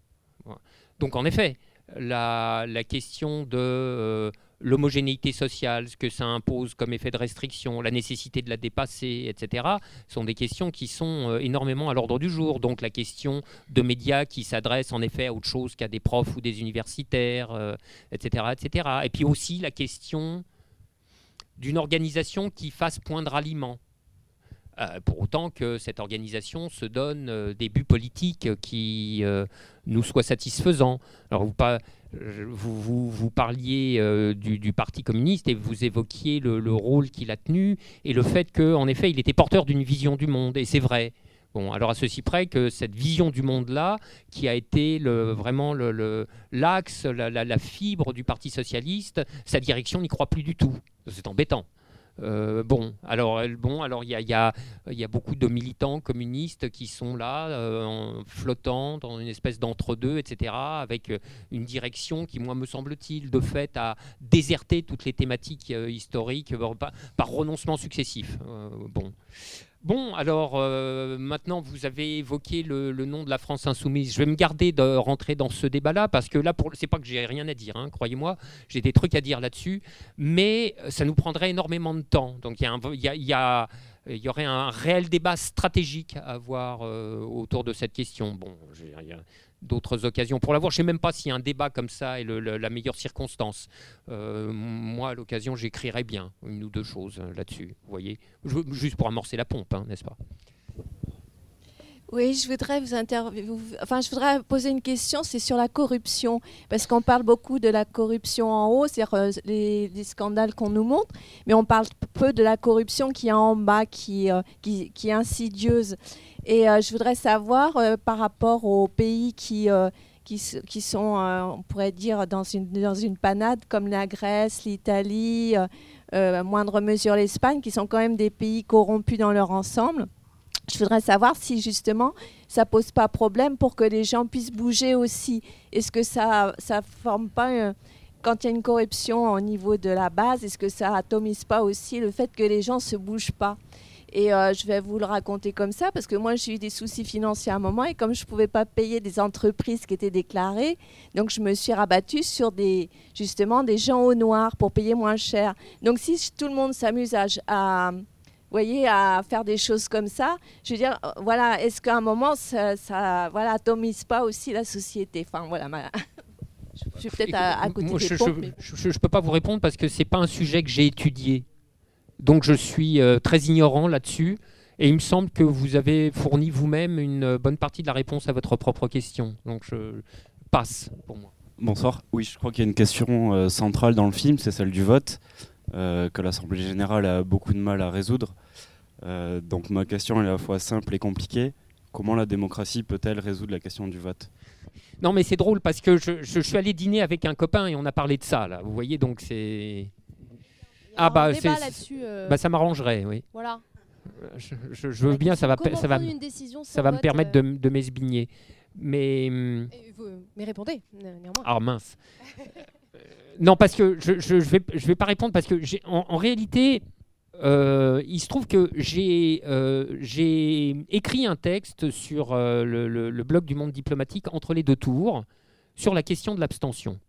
Donc, en effet, la, question de euh, l'homogénéité sociale, ce que ça impose comme effet de restriction, la nécessité de la dépasser, etc., sont des questions qui sont euh, énormément à l'ordre du jour. Donc la question de médias qui s'adressent en effet à autre chose qu'à des profs ou des universitaires, etc., euh, etc. Et puis aussi la question d'une organisation qui fasse point de ralliement. Euh, pour autant que cette organisation se donne des buts politiques qui nous soient satisfaisants. Alors vous, pas, vous, vous, parliez euh, du, Parti communiste et vous évoquiez le, rôle qu'il a tenu et le fait qu'en effet, il était porteur d'une vision du monde. Et c'est vrai. Bon, alors à ceci près que cette vision du monde-là, qui a été vraiment l'axe, la, fibre du Parti socialiste, sa direction n'y croit plus du tout. C'est embêtant. Euh, bon, alors bon, alors il y a, beaucoup de militants communistes qui sont là, euh, flottant dans une espèce d'entre-deux, etc., avec une direction qui, moi, me semble-t-il, de fait, a déserté toutes les thématiques euh, historiques par, par, renoncement successif. bon. Bon, alors euh, maintenant vous avez évoqué le, nom de la France insoumise. Je vais me garder de rentrer dans ce débat-là parce que là, pour, c'est pas que j'ai rien à dire, hein, croyez-moi, j'ai des trucs à dire là-dessus, mais ça nous prendrait énormément de temps. Donc il y, aurait un réel débat stratégique à avoir euh, autour de cette question. Bon, d'autres occasions pour l'avoir. Je ne sais même pas si un débat comme ça est la meilleure circonstance. Euh, moi, à l'occasion, j'écrirais bien une ou deux choses là-dessus. Vous voyez, juste pour amorcer la pompe, hein, n'est-ce pas? Oui, je voudrais vous, enfin, je voudrais poser une question, c'est sur la corruption, parce qu'on parle beaucoup de la corruption en haut, c'est-à-dire euh, les, scandales qu'on nous montre, mais on parle peu de la corruption qui est en bas, qui, euh, qui, qui est insidieuse. Et euh, je voudrais savoir, par rapport aux pays qui, qui, qui, sont, on pourrait dire, dans une, dans une panade, comme la Grèce, l'Italie, à moindre mesure l'Espagne, qui sont quand même des pays corrompus dans leur ensemble. Je voudrais savoir si justement ça pose pas problème pour que les gens puissent bouger aussi. Est-ce que ça ça forme pas quand il y a une corruption au niveau de la base, est-ce que ça atomise pas aussi le fait que les gens se bougent pas? Et euh, je vais vous le raconter comme ça, parce que moi, j'ai eu des soucis financiers à un moment, et comme je pouvais pas payer des entreprises qui étaient déclarées, donc je me suis rabattue sur des, justement des gens au noir pour payer moins cher. Donc si tout le monde s'amuse à, voyez, à faire des choses comme ça, je veux dire, euh, voilà, est-ce qu'à un moment, ça, ça voilà, atomise pas aussi la société? Enfin, voilà, je suis peut-être à, côté des je, Je ne peux pas vous répondre parce que ce n'est pas un sujet que j'ai étudié. Donc je suis euh, très ignorant là-dessus. Et il me semble que vous avez fourni vous-même une bonne partie de la réponse à votre propre question. Donc je passe pour moi. Bonsoir. Oui, je crois qu'il y a une question euh, centrale dans le film, c'est celle du vote, euh, que l'Assemblée générale a beaucoup de mal à résoudre. Donc ma question est à la fois simple et compliquée. Comment la démocratie peut-elle résoudre la question du vote? Non, mais c'est drôle parce que je, je, suis allé dîner avec un copain et on a parlé de ça. Là. Vous voyez, donc c'est ah bah, c'est, euh, bah ça m'arrangerait, oui. Voilà. Je, veux bien, ça va, ça va, ça va me permettre de, euh de m'esbigner. Mais. Hum, mais répondez, néanmoins. Ah mince. non, parce que je, je, vais, je vais pas répondre parce que en, en, réalité, euh, il se trouve que j'ai euh, écrit un texte sur euh, le, blog du monde diplomatique entre les deux tours sur la question de l'abstention.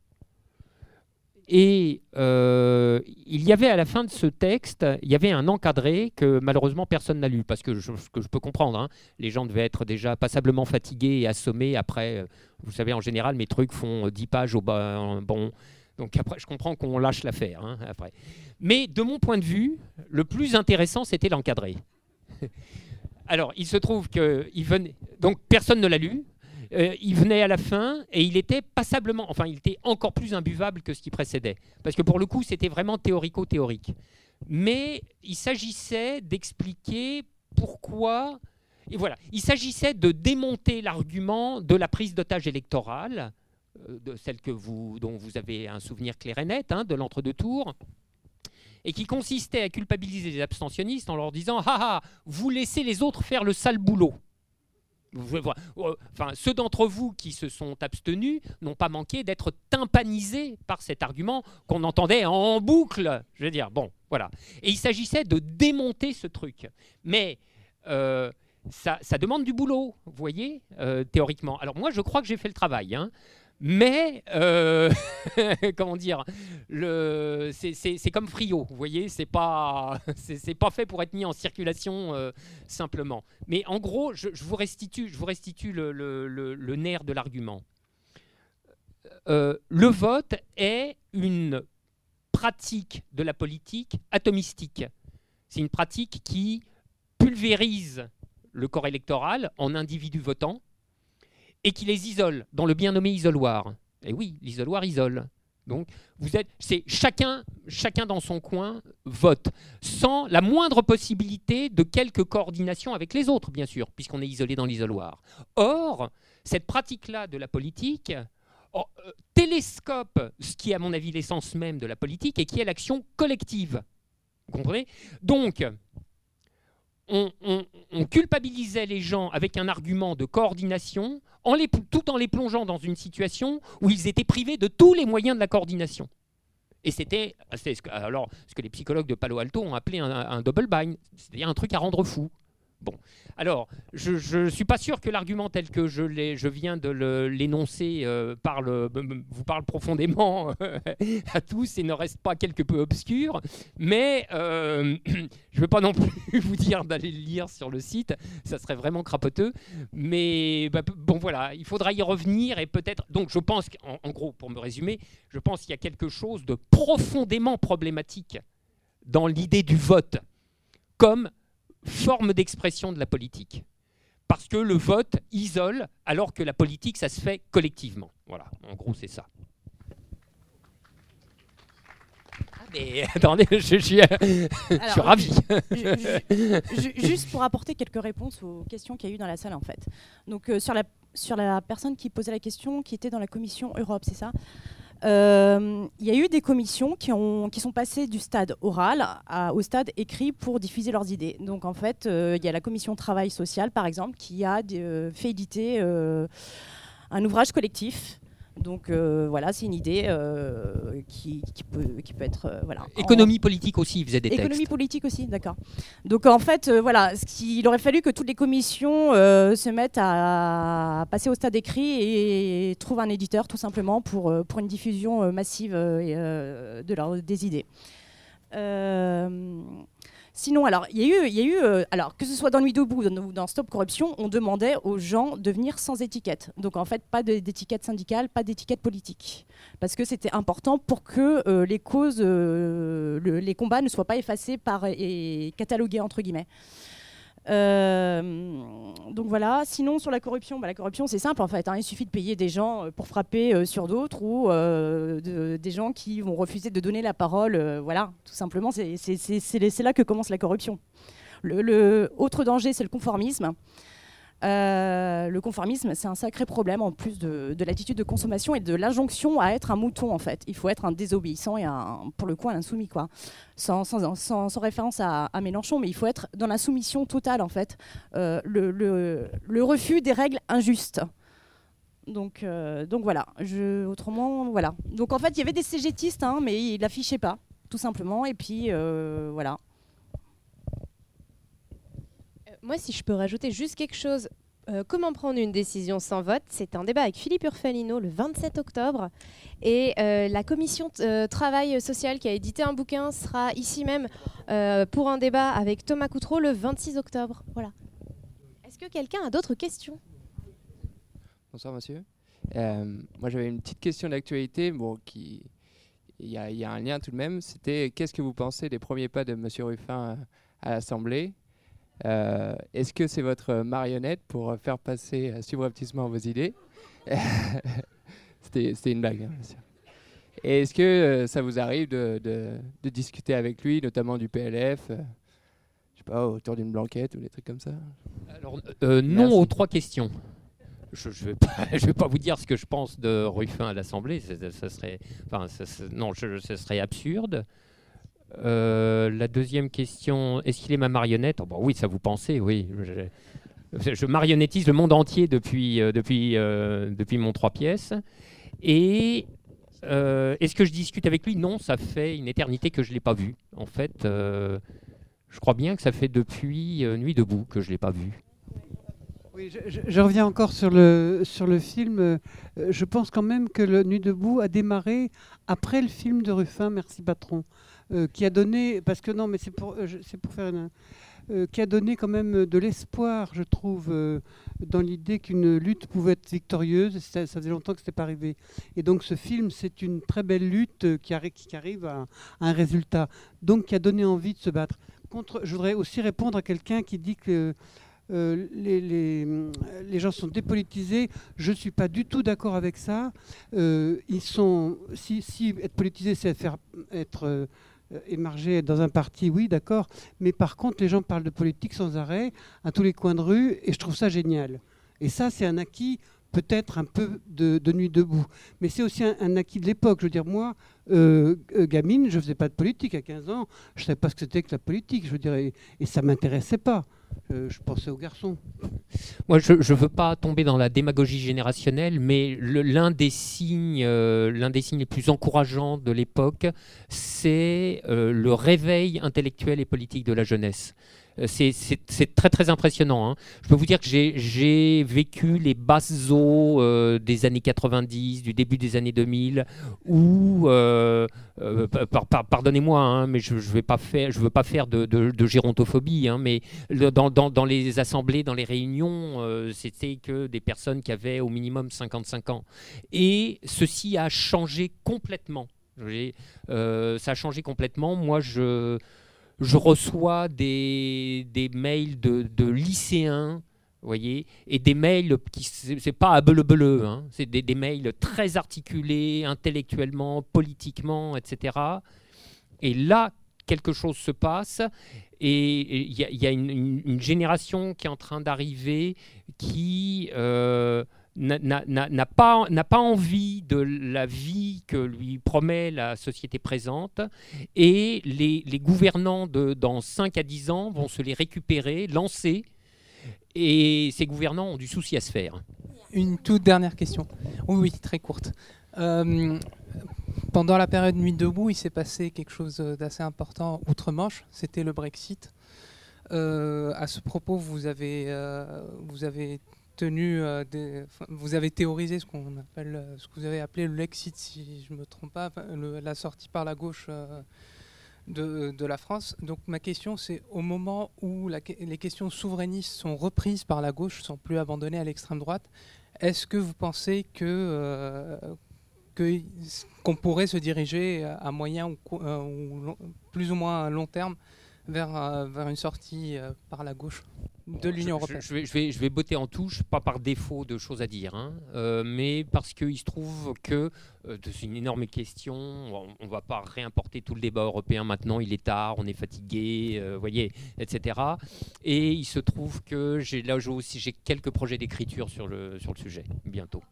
Et il y avait à la fin de ce texte, il y avait un encadré que malheureusement personne n'a lu, parce que je, que je peux comprendre, hein. les gens devaient être déjà passablement fatigués et assommés. Après, vous savez, en général, mes trucs font 10 pages au bas. Bon, donc après, je comprends qu'on lâche l'affaire. Hein, après. Mais de mon point de vue, le plus intéressant, c'était l'encadré. Alors, il se trouve que venait... donc personne ne l'a lu. Euh, il venait à la fin et il était passablement, enfin, il était encore plus imbuvable que ce qui précédait. Parce que pour le coup, c'était vraiment théorico-théorique. Mais il s'agissait d'expliquer pourquoi. Et voilà, il s'agissait de démonter l'argument de la prise d'otage électorale, euh, de celle que vous, dont vous avez un souvenir clair et net, hein, de l'entre-deux tours, et qui consistait à culpabiliser les abstentionnistes en leur disant Ah ah, vous laissez les autres faire le sale boulot. Enfin, ceux d'entre vous qui se sont abstenus n'ont pas manqué d'être tympanisés par cet argument qu'on entendait en boucle. Je veux dire, bon, voilà. Et il s'agissait de démonter ce truc. Mais euh, ça, demande du boulot, vous voyez, euh, théoriquement. Alors moi, je crois que j'ai fait le travail. Hein mais euh, comment dire, c'est comme Frio, vous voyez, c'est pas, pas fait pour être mis en circulation euh, simplement. Mais en gros, je, vous restitue, le, nerf de l'argument. Euh, le vote est une pratique de la politique atomistique. C'est une pratique qui pulvérise le corps électoral en individus votants et qui les isole dans le bien nommé isoloir. Et oui, l'isoloir isole. Donc, vous êtes, c'est chacun, chacun dans son coin vote, sans la moindre possibilité de quelque coordination avec les autres, bien sûr, puisqu'on est isolé dans l'isoloir. Or, cette pratique-là de la politique oh, euh, télescope ce qui est, à mon avis, l'essence même de la politique et qui est l'action collective. Vous comprenez? Donc, on, culpabilisait les gens avec un argument de coordination, tout en les plongeant dans une situation où ils étaient privés de tous les moyens de la coordination. Et c'était alors ce que les psychologues de Palo Alto ont appelé un, un double bind, c'est-à-dire un truc à rendre fou. Bon, alors, je ne suis pas sûr que l'argument tel que je, viens de l'énoncer euh, vous parle profondément euh, à tous et ne reste pas quelque peu obscur, mais euh, je ne veux pas non plus vous dire d'aller le lire sur le site, ça serait vraiment crapoteux, mais bah, bon voilà, il faudra y revenir et peut-être, donc je pense qu'en gros, pour me résumer, je pense qu'il y a quelque chose de profondément problématique dans l'idée du vote, comme forme d'expression de la politique. Parce que le vote isole, alors que la politique, ça se fait collectivement. Voilà, en gros, c'est ça. Ah, mais attendez, je, suis, ravi. juste pour apporter quelques réponses aux questions qu'il y a eu dans la salle, en fait. Donc, euh, sur, la, sur la personne qui posait la question, qui était dans la commission Europe, c'est ça? Euh, il y a eu des commissions qui, ont, qui sont passées du stade oral au stade écrit pour diffuser leurs idées. Donc en fait, euh, il y a la commission travail social, par exemple, qui a euh, fait éditer un ouvrage collectif donc euh, voilà, c'est une idée euh, qui, peut, qui, peut, être euh, voilà. Économie politique aussi, vous faisait des Économie politique aussi, d'accord. Donc en fait, voilà, il aurait fallu que toutes les commissions se mettent à passer au stade écrit et, trouvent un éditeur tout simplement pour, pour une diffusion massive de leur, des idées. Sinon, alors, il y a eu, euh, alors, que ce soit dans Nuit debout ou dans Stop Corruption, on demandait aux gens de venir sans étiquette. Donc, en fait, pas d'étiquette syndicale, pas d'étiquette politique. Parce que c'était important pour que euh, les causes, euh, les combats ne soient pas effacés par, et catalogués, entre guillemets. Euh, donc voilà. Sinon, sur la corruption, bah, la corruption, c'est simple en fait. Hein. Il suffit de payer des gens euh, pour frapper euh, sur d'autres ou des gens qui vont refuser de donner la parole. voilà, tout simplement, c'est là que commence la corruption. le autre danger, c'est le conformisme. Euh, le conformisme, c'est un sacré problème en plus de, l'attitude de consommation et de l'injonction à être un mouton en fait. Il faut être un désobéissant et un, pour le coup un insoumis quoi. Sans, référence à, Mélenchon, mais il faut être dans la soumission totale en fait. Euh, le, refus des règles injustes. Donc, euh, voilà. Autrement, voilà. Donc en fait, il y avait des cégétistes, hein, mais ils l'affichaient pas, tout simplement. Et puis voilà. Moi, si je peux rajouter juste quelque chose, euh, comment prendre une décision sans vote C'est un débat avec Philippe Urfalino le 27 octobre. Et euh, la commission euh, travail social qui a édité un bouquin sera ici même pour un débat avec Thomas Coutreau le 26 octobre. Voilà. Est-ce que quelqu'un a d'autres questions? Bonsoir, monsieur. moi, j'avais une petite question d'actualité. Bon, qui... il, y y, a un lien tout de même. C'était qu'est-ce que vous pensez des premiers pas de monsieur Ruffin à l'Assemblée? Euh, est-ce que c'est votre marionnette pour faire passer euh, subrepticement vos idées C'était une blague, hein, bien sûr. Et est-ce que euh, ça vous arrive de, de, discuter avec lui, notamment du PLF Je sais pas, autour d'une blanquette ou des trucs comme ça? Alors, non aux trois questions. Je ne vais, vais, pas vous dire ce que je pense de Ruffin à l'Assemblée, ça, serait, enfin, non, ce serait absurde. Euh, la deuxième question, est-ce qu'il est ma marionnette? Oh, bah Oui, ça vous pensez, oui. Je, marionnettise le monde entier depuis, euh, depuis, euh, depuis mon trois pièces. Et est-ce que je discute avec lui? Non, ça fait une éternité que je ne l'ai pas vu. En fait, je crois bien que ça fait depuis Nuit debout que je ne l'ai pas vu. Je, je, reviens encore sur le, sur le film. Je pense quand même que le Nuit debout a démarré après le film de Ruffin, Merci Patron. Euh, qui a donné, parce que non, mais c'est pour, euh, pour faire une, euh, qui a donné quand même de l'espoir, je trouve, dans l'idée qu'une lutte pouvait être victorieuse. Ça, faisait longtemps que ce n'était pas arrivé. Et donc ce film, c'est une très belle lutte qui, qui arrive à, un résultat. Donc qui a donné envie de se battre. Contre, je voudrais aussi répondre à quelqu'un qui dit que les, les, gens sont dépolitisés. Je ne suis pas du tout d'accord avec ça. ils sont, si, si être politisé, c'est faire être émarger dans un parti, oui, d'accord. Mais par contre, les gens parlent de politique sans arrêt, à tous les coins de rue, et je trouve ça génial. Et ça, c'est un acquis peut-être un peu de, nuit debout. Mais c'est aussi un, acquis de l'époque. Je veux dire, moi, euh, euh, gamine, je ne faisais pas de politique à 15 ans. Je ne savais pas ce que c'était que la politique. Je dirais, et ça ne m'intéressait pas. Euh, je pensais aux garçons. Moi, je ne veux pas tomber dans la démagogie générationnelle, mais signes, l'un des signes les plus encourageants de l'époque, c'est le réveil intellectuel et politique de la jeunesse. Euh, c'est très très impressionnant. Hein. Je peux vous dire que j'ai vécu les basses eaux euh, des années 90, du début des années 2000, où, euh, pardonnez-moi, hein, mais je ne veux pas faire, de, gérontophobie, hein, mais dans, dans, les assemblées, dans les réunions, c'était que des personnes qui avaient au minimum 55 ans. Et ceci a changé complètement. ça a changé complètement. Moi, je je reçois des, des mails de, de lycéens voyez, et des mails qui c'est pas à bleu hein, c'est des, des, mails très articulés intellectuellement, politiquement, etc. Et là, quelque chose se passe et il y, a une, une, génération qui est en train d'arriver qui euh, n'a pas, pas envie de la vie que lui promet la société présente, et les, les gouvernants de, dans 5 à 10 ans vont se les récupérer, lancer, et ces gouvernants ont du souci à se faire. Une toute dernière question. Oui, oui, très courte. Euh, pendant la période Nuit debout, il s'est passé quelque chose d'assez important outre-Manche, c'était le Brexit. Euh, à ce propos, vous avez, euh, vous avez euh, vous avez théorisé ce qu'on appelle, euh, ce que vous avez appelé le Lexit, si je ne me trompe pas, la sortie par la gauche euh, de, la France. Donc ma question, c'est au moment où les questions souverainistes sont reprises par la gauche, sont plus abandonnées à l'extrême droite, est-ce que vous pensez que qu'on pourrait se diriger à moyen ou, plus ou moins long terme vers, vers une sortie par la gauche de l'Union européenne. Je, vais, je, vais, botter en touche, pas par défaut de choses à dire, hein, euh, mais parce qu'il se trouve que euh, c'est une énorme question. On ne va pas réimporter tout le débat européen maintenant. Il est tard, on est fatigué, euh, voyez, etc. Et il se trouve que j'ai là aussi j'ai quelques projets d'écriture sur le sur le sujet bientôt.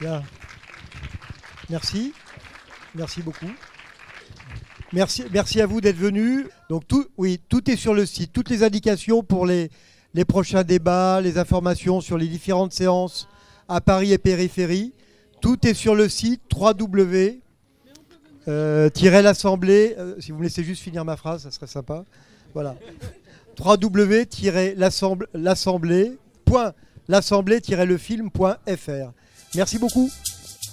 Bien. Merci. Merci beaucoup. Merci, à vous d'être venus. Donc tout, oui, tout est sur le site. Toutes les indications pour les, les prochains débats, les informations sur les différentes séances à Paris et périphérie. Tout est sur le site www. Euh, l'assemblée, euh, si vous me laissez juste finir ma phrase, ça serait sympa. Voilà. www.l'assemblée-lefilm.fr. Merci beaucoup.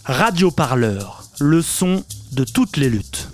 Radio Parleur, le son de toutes les luttes.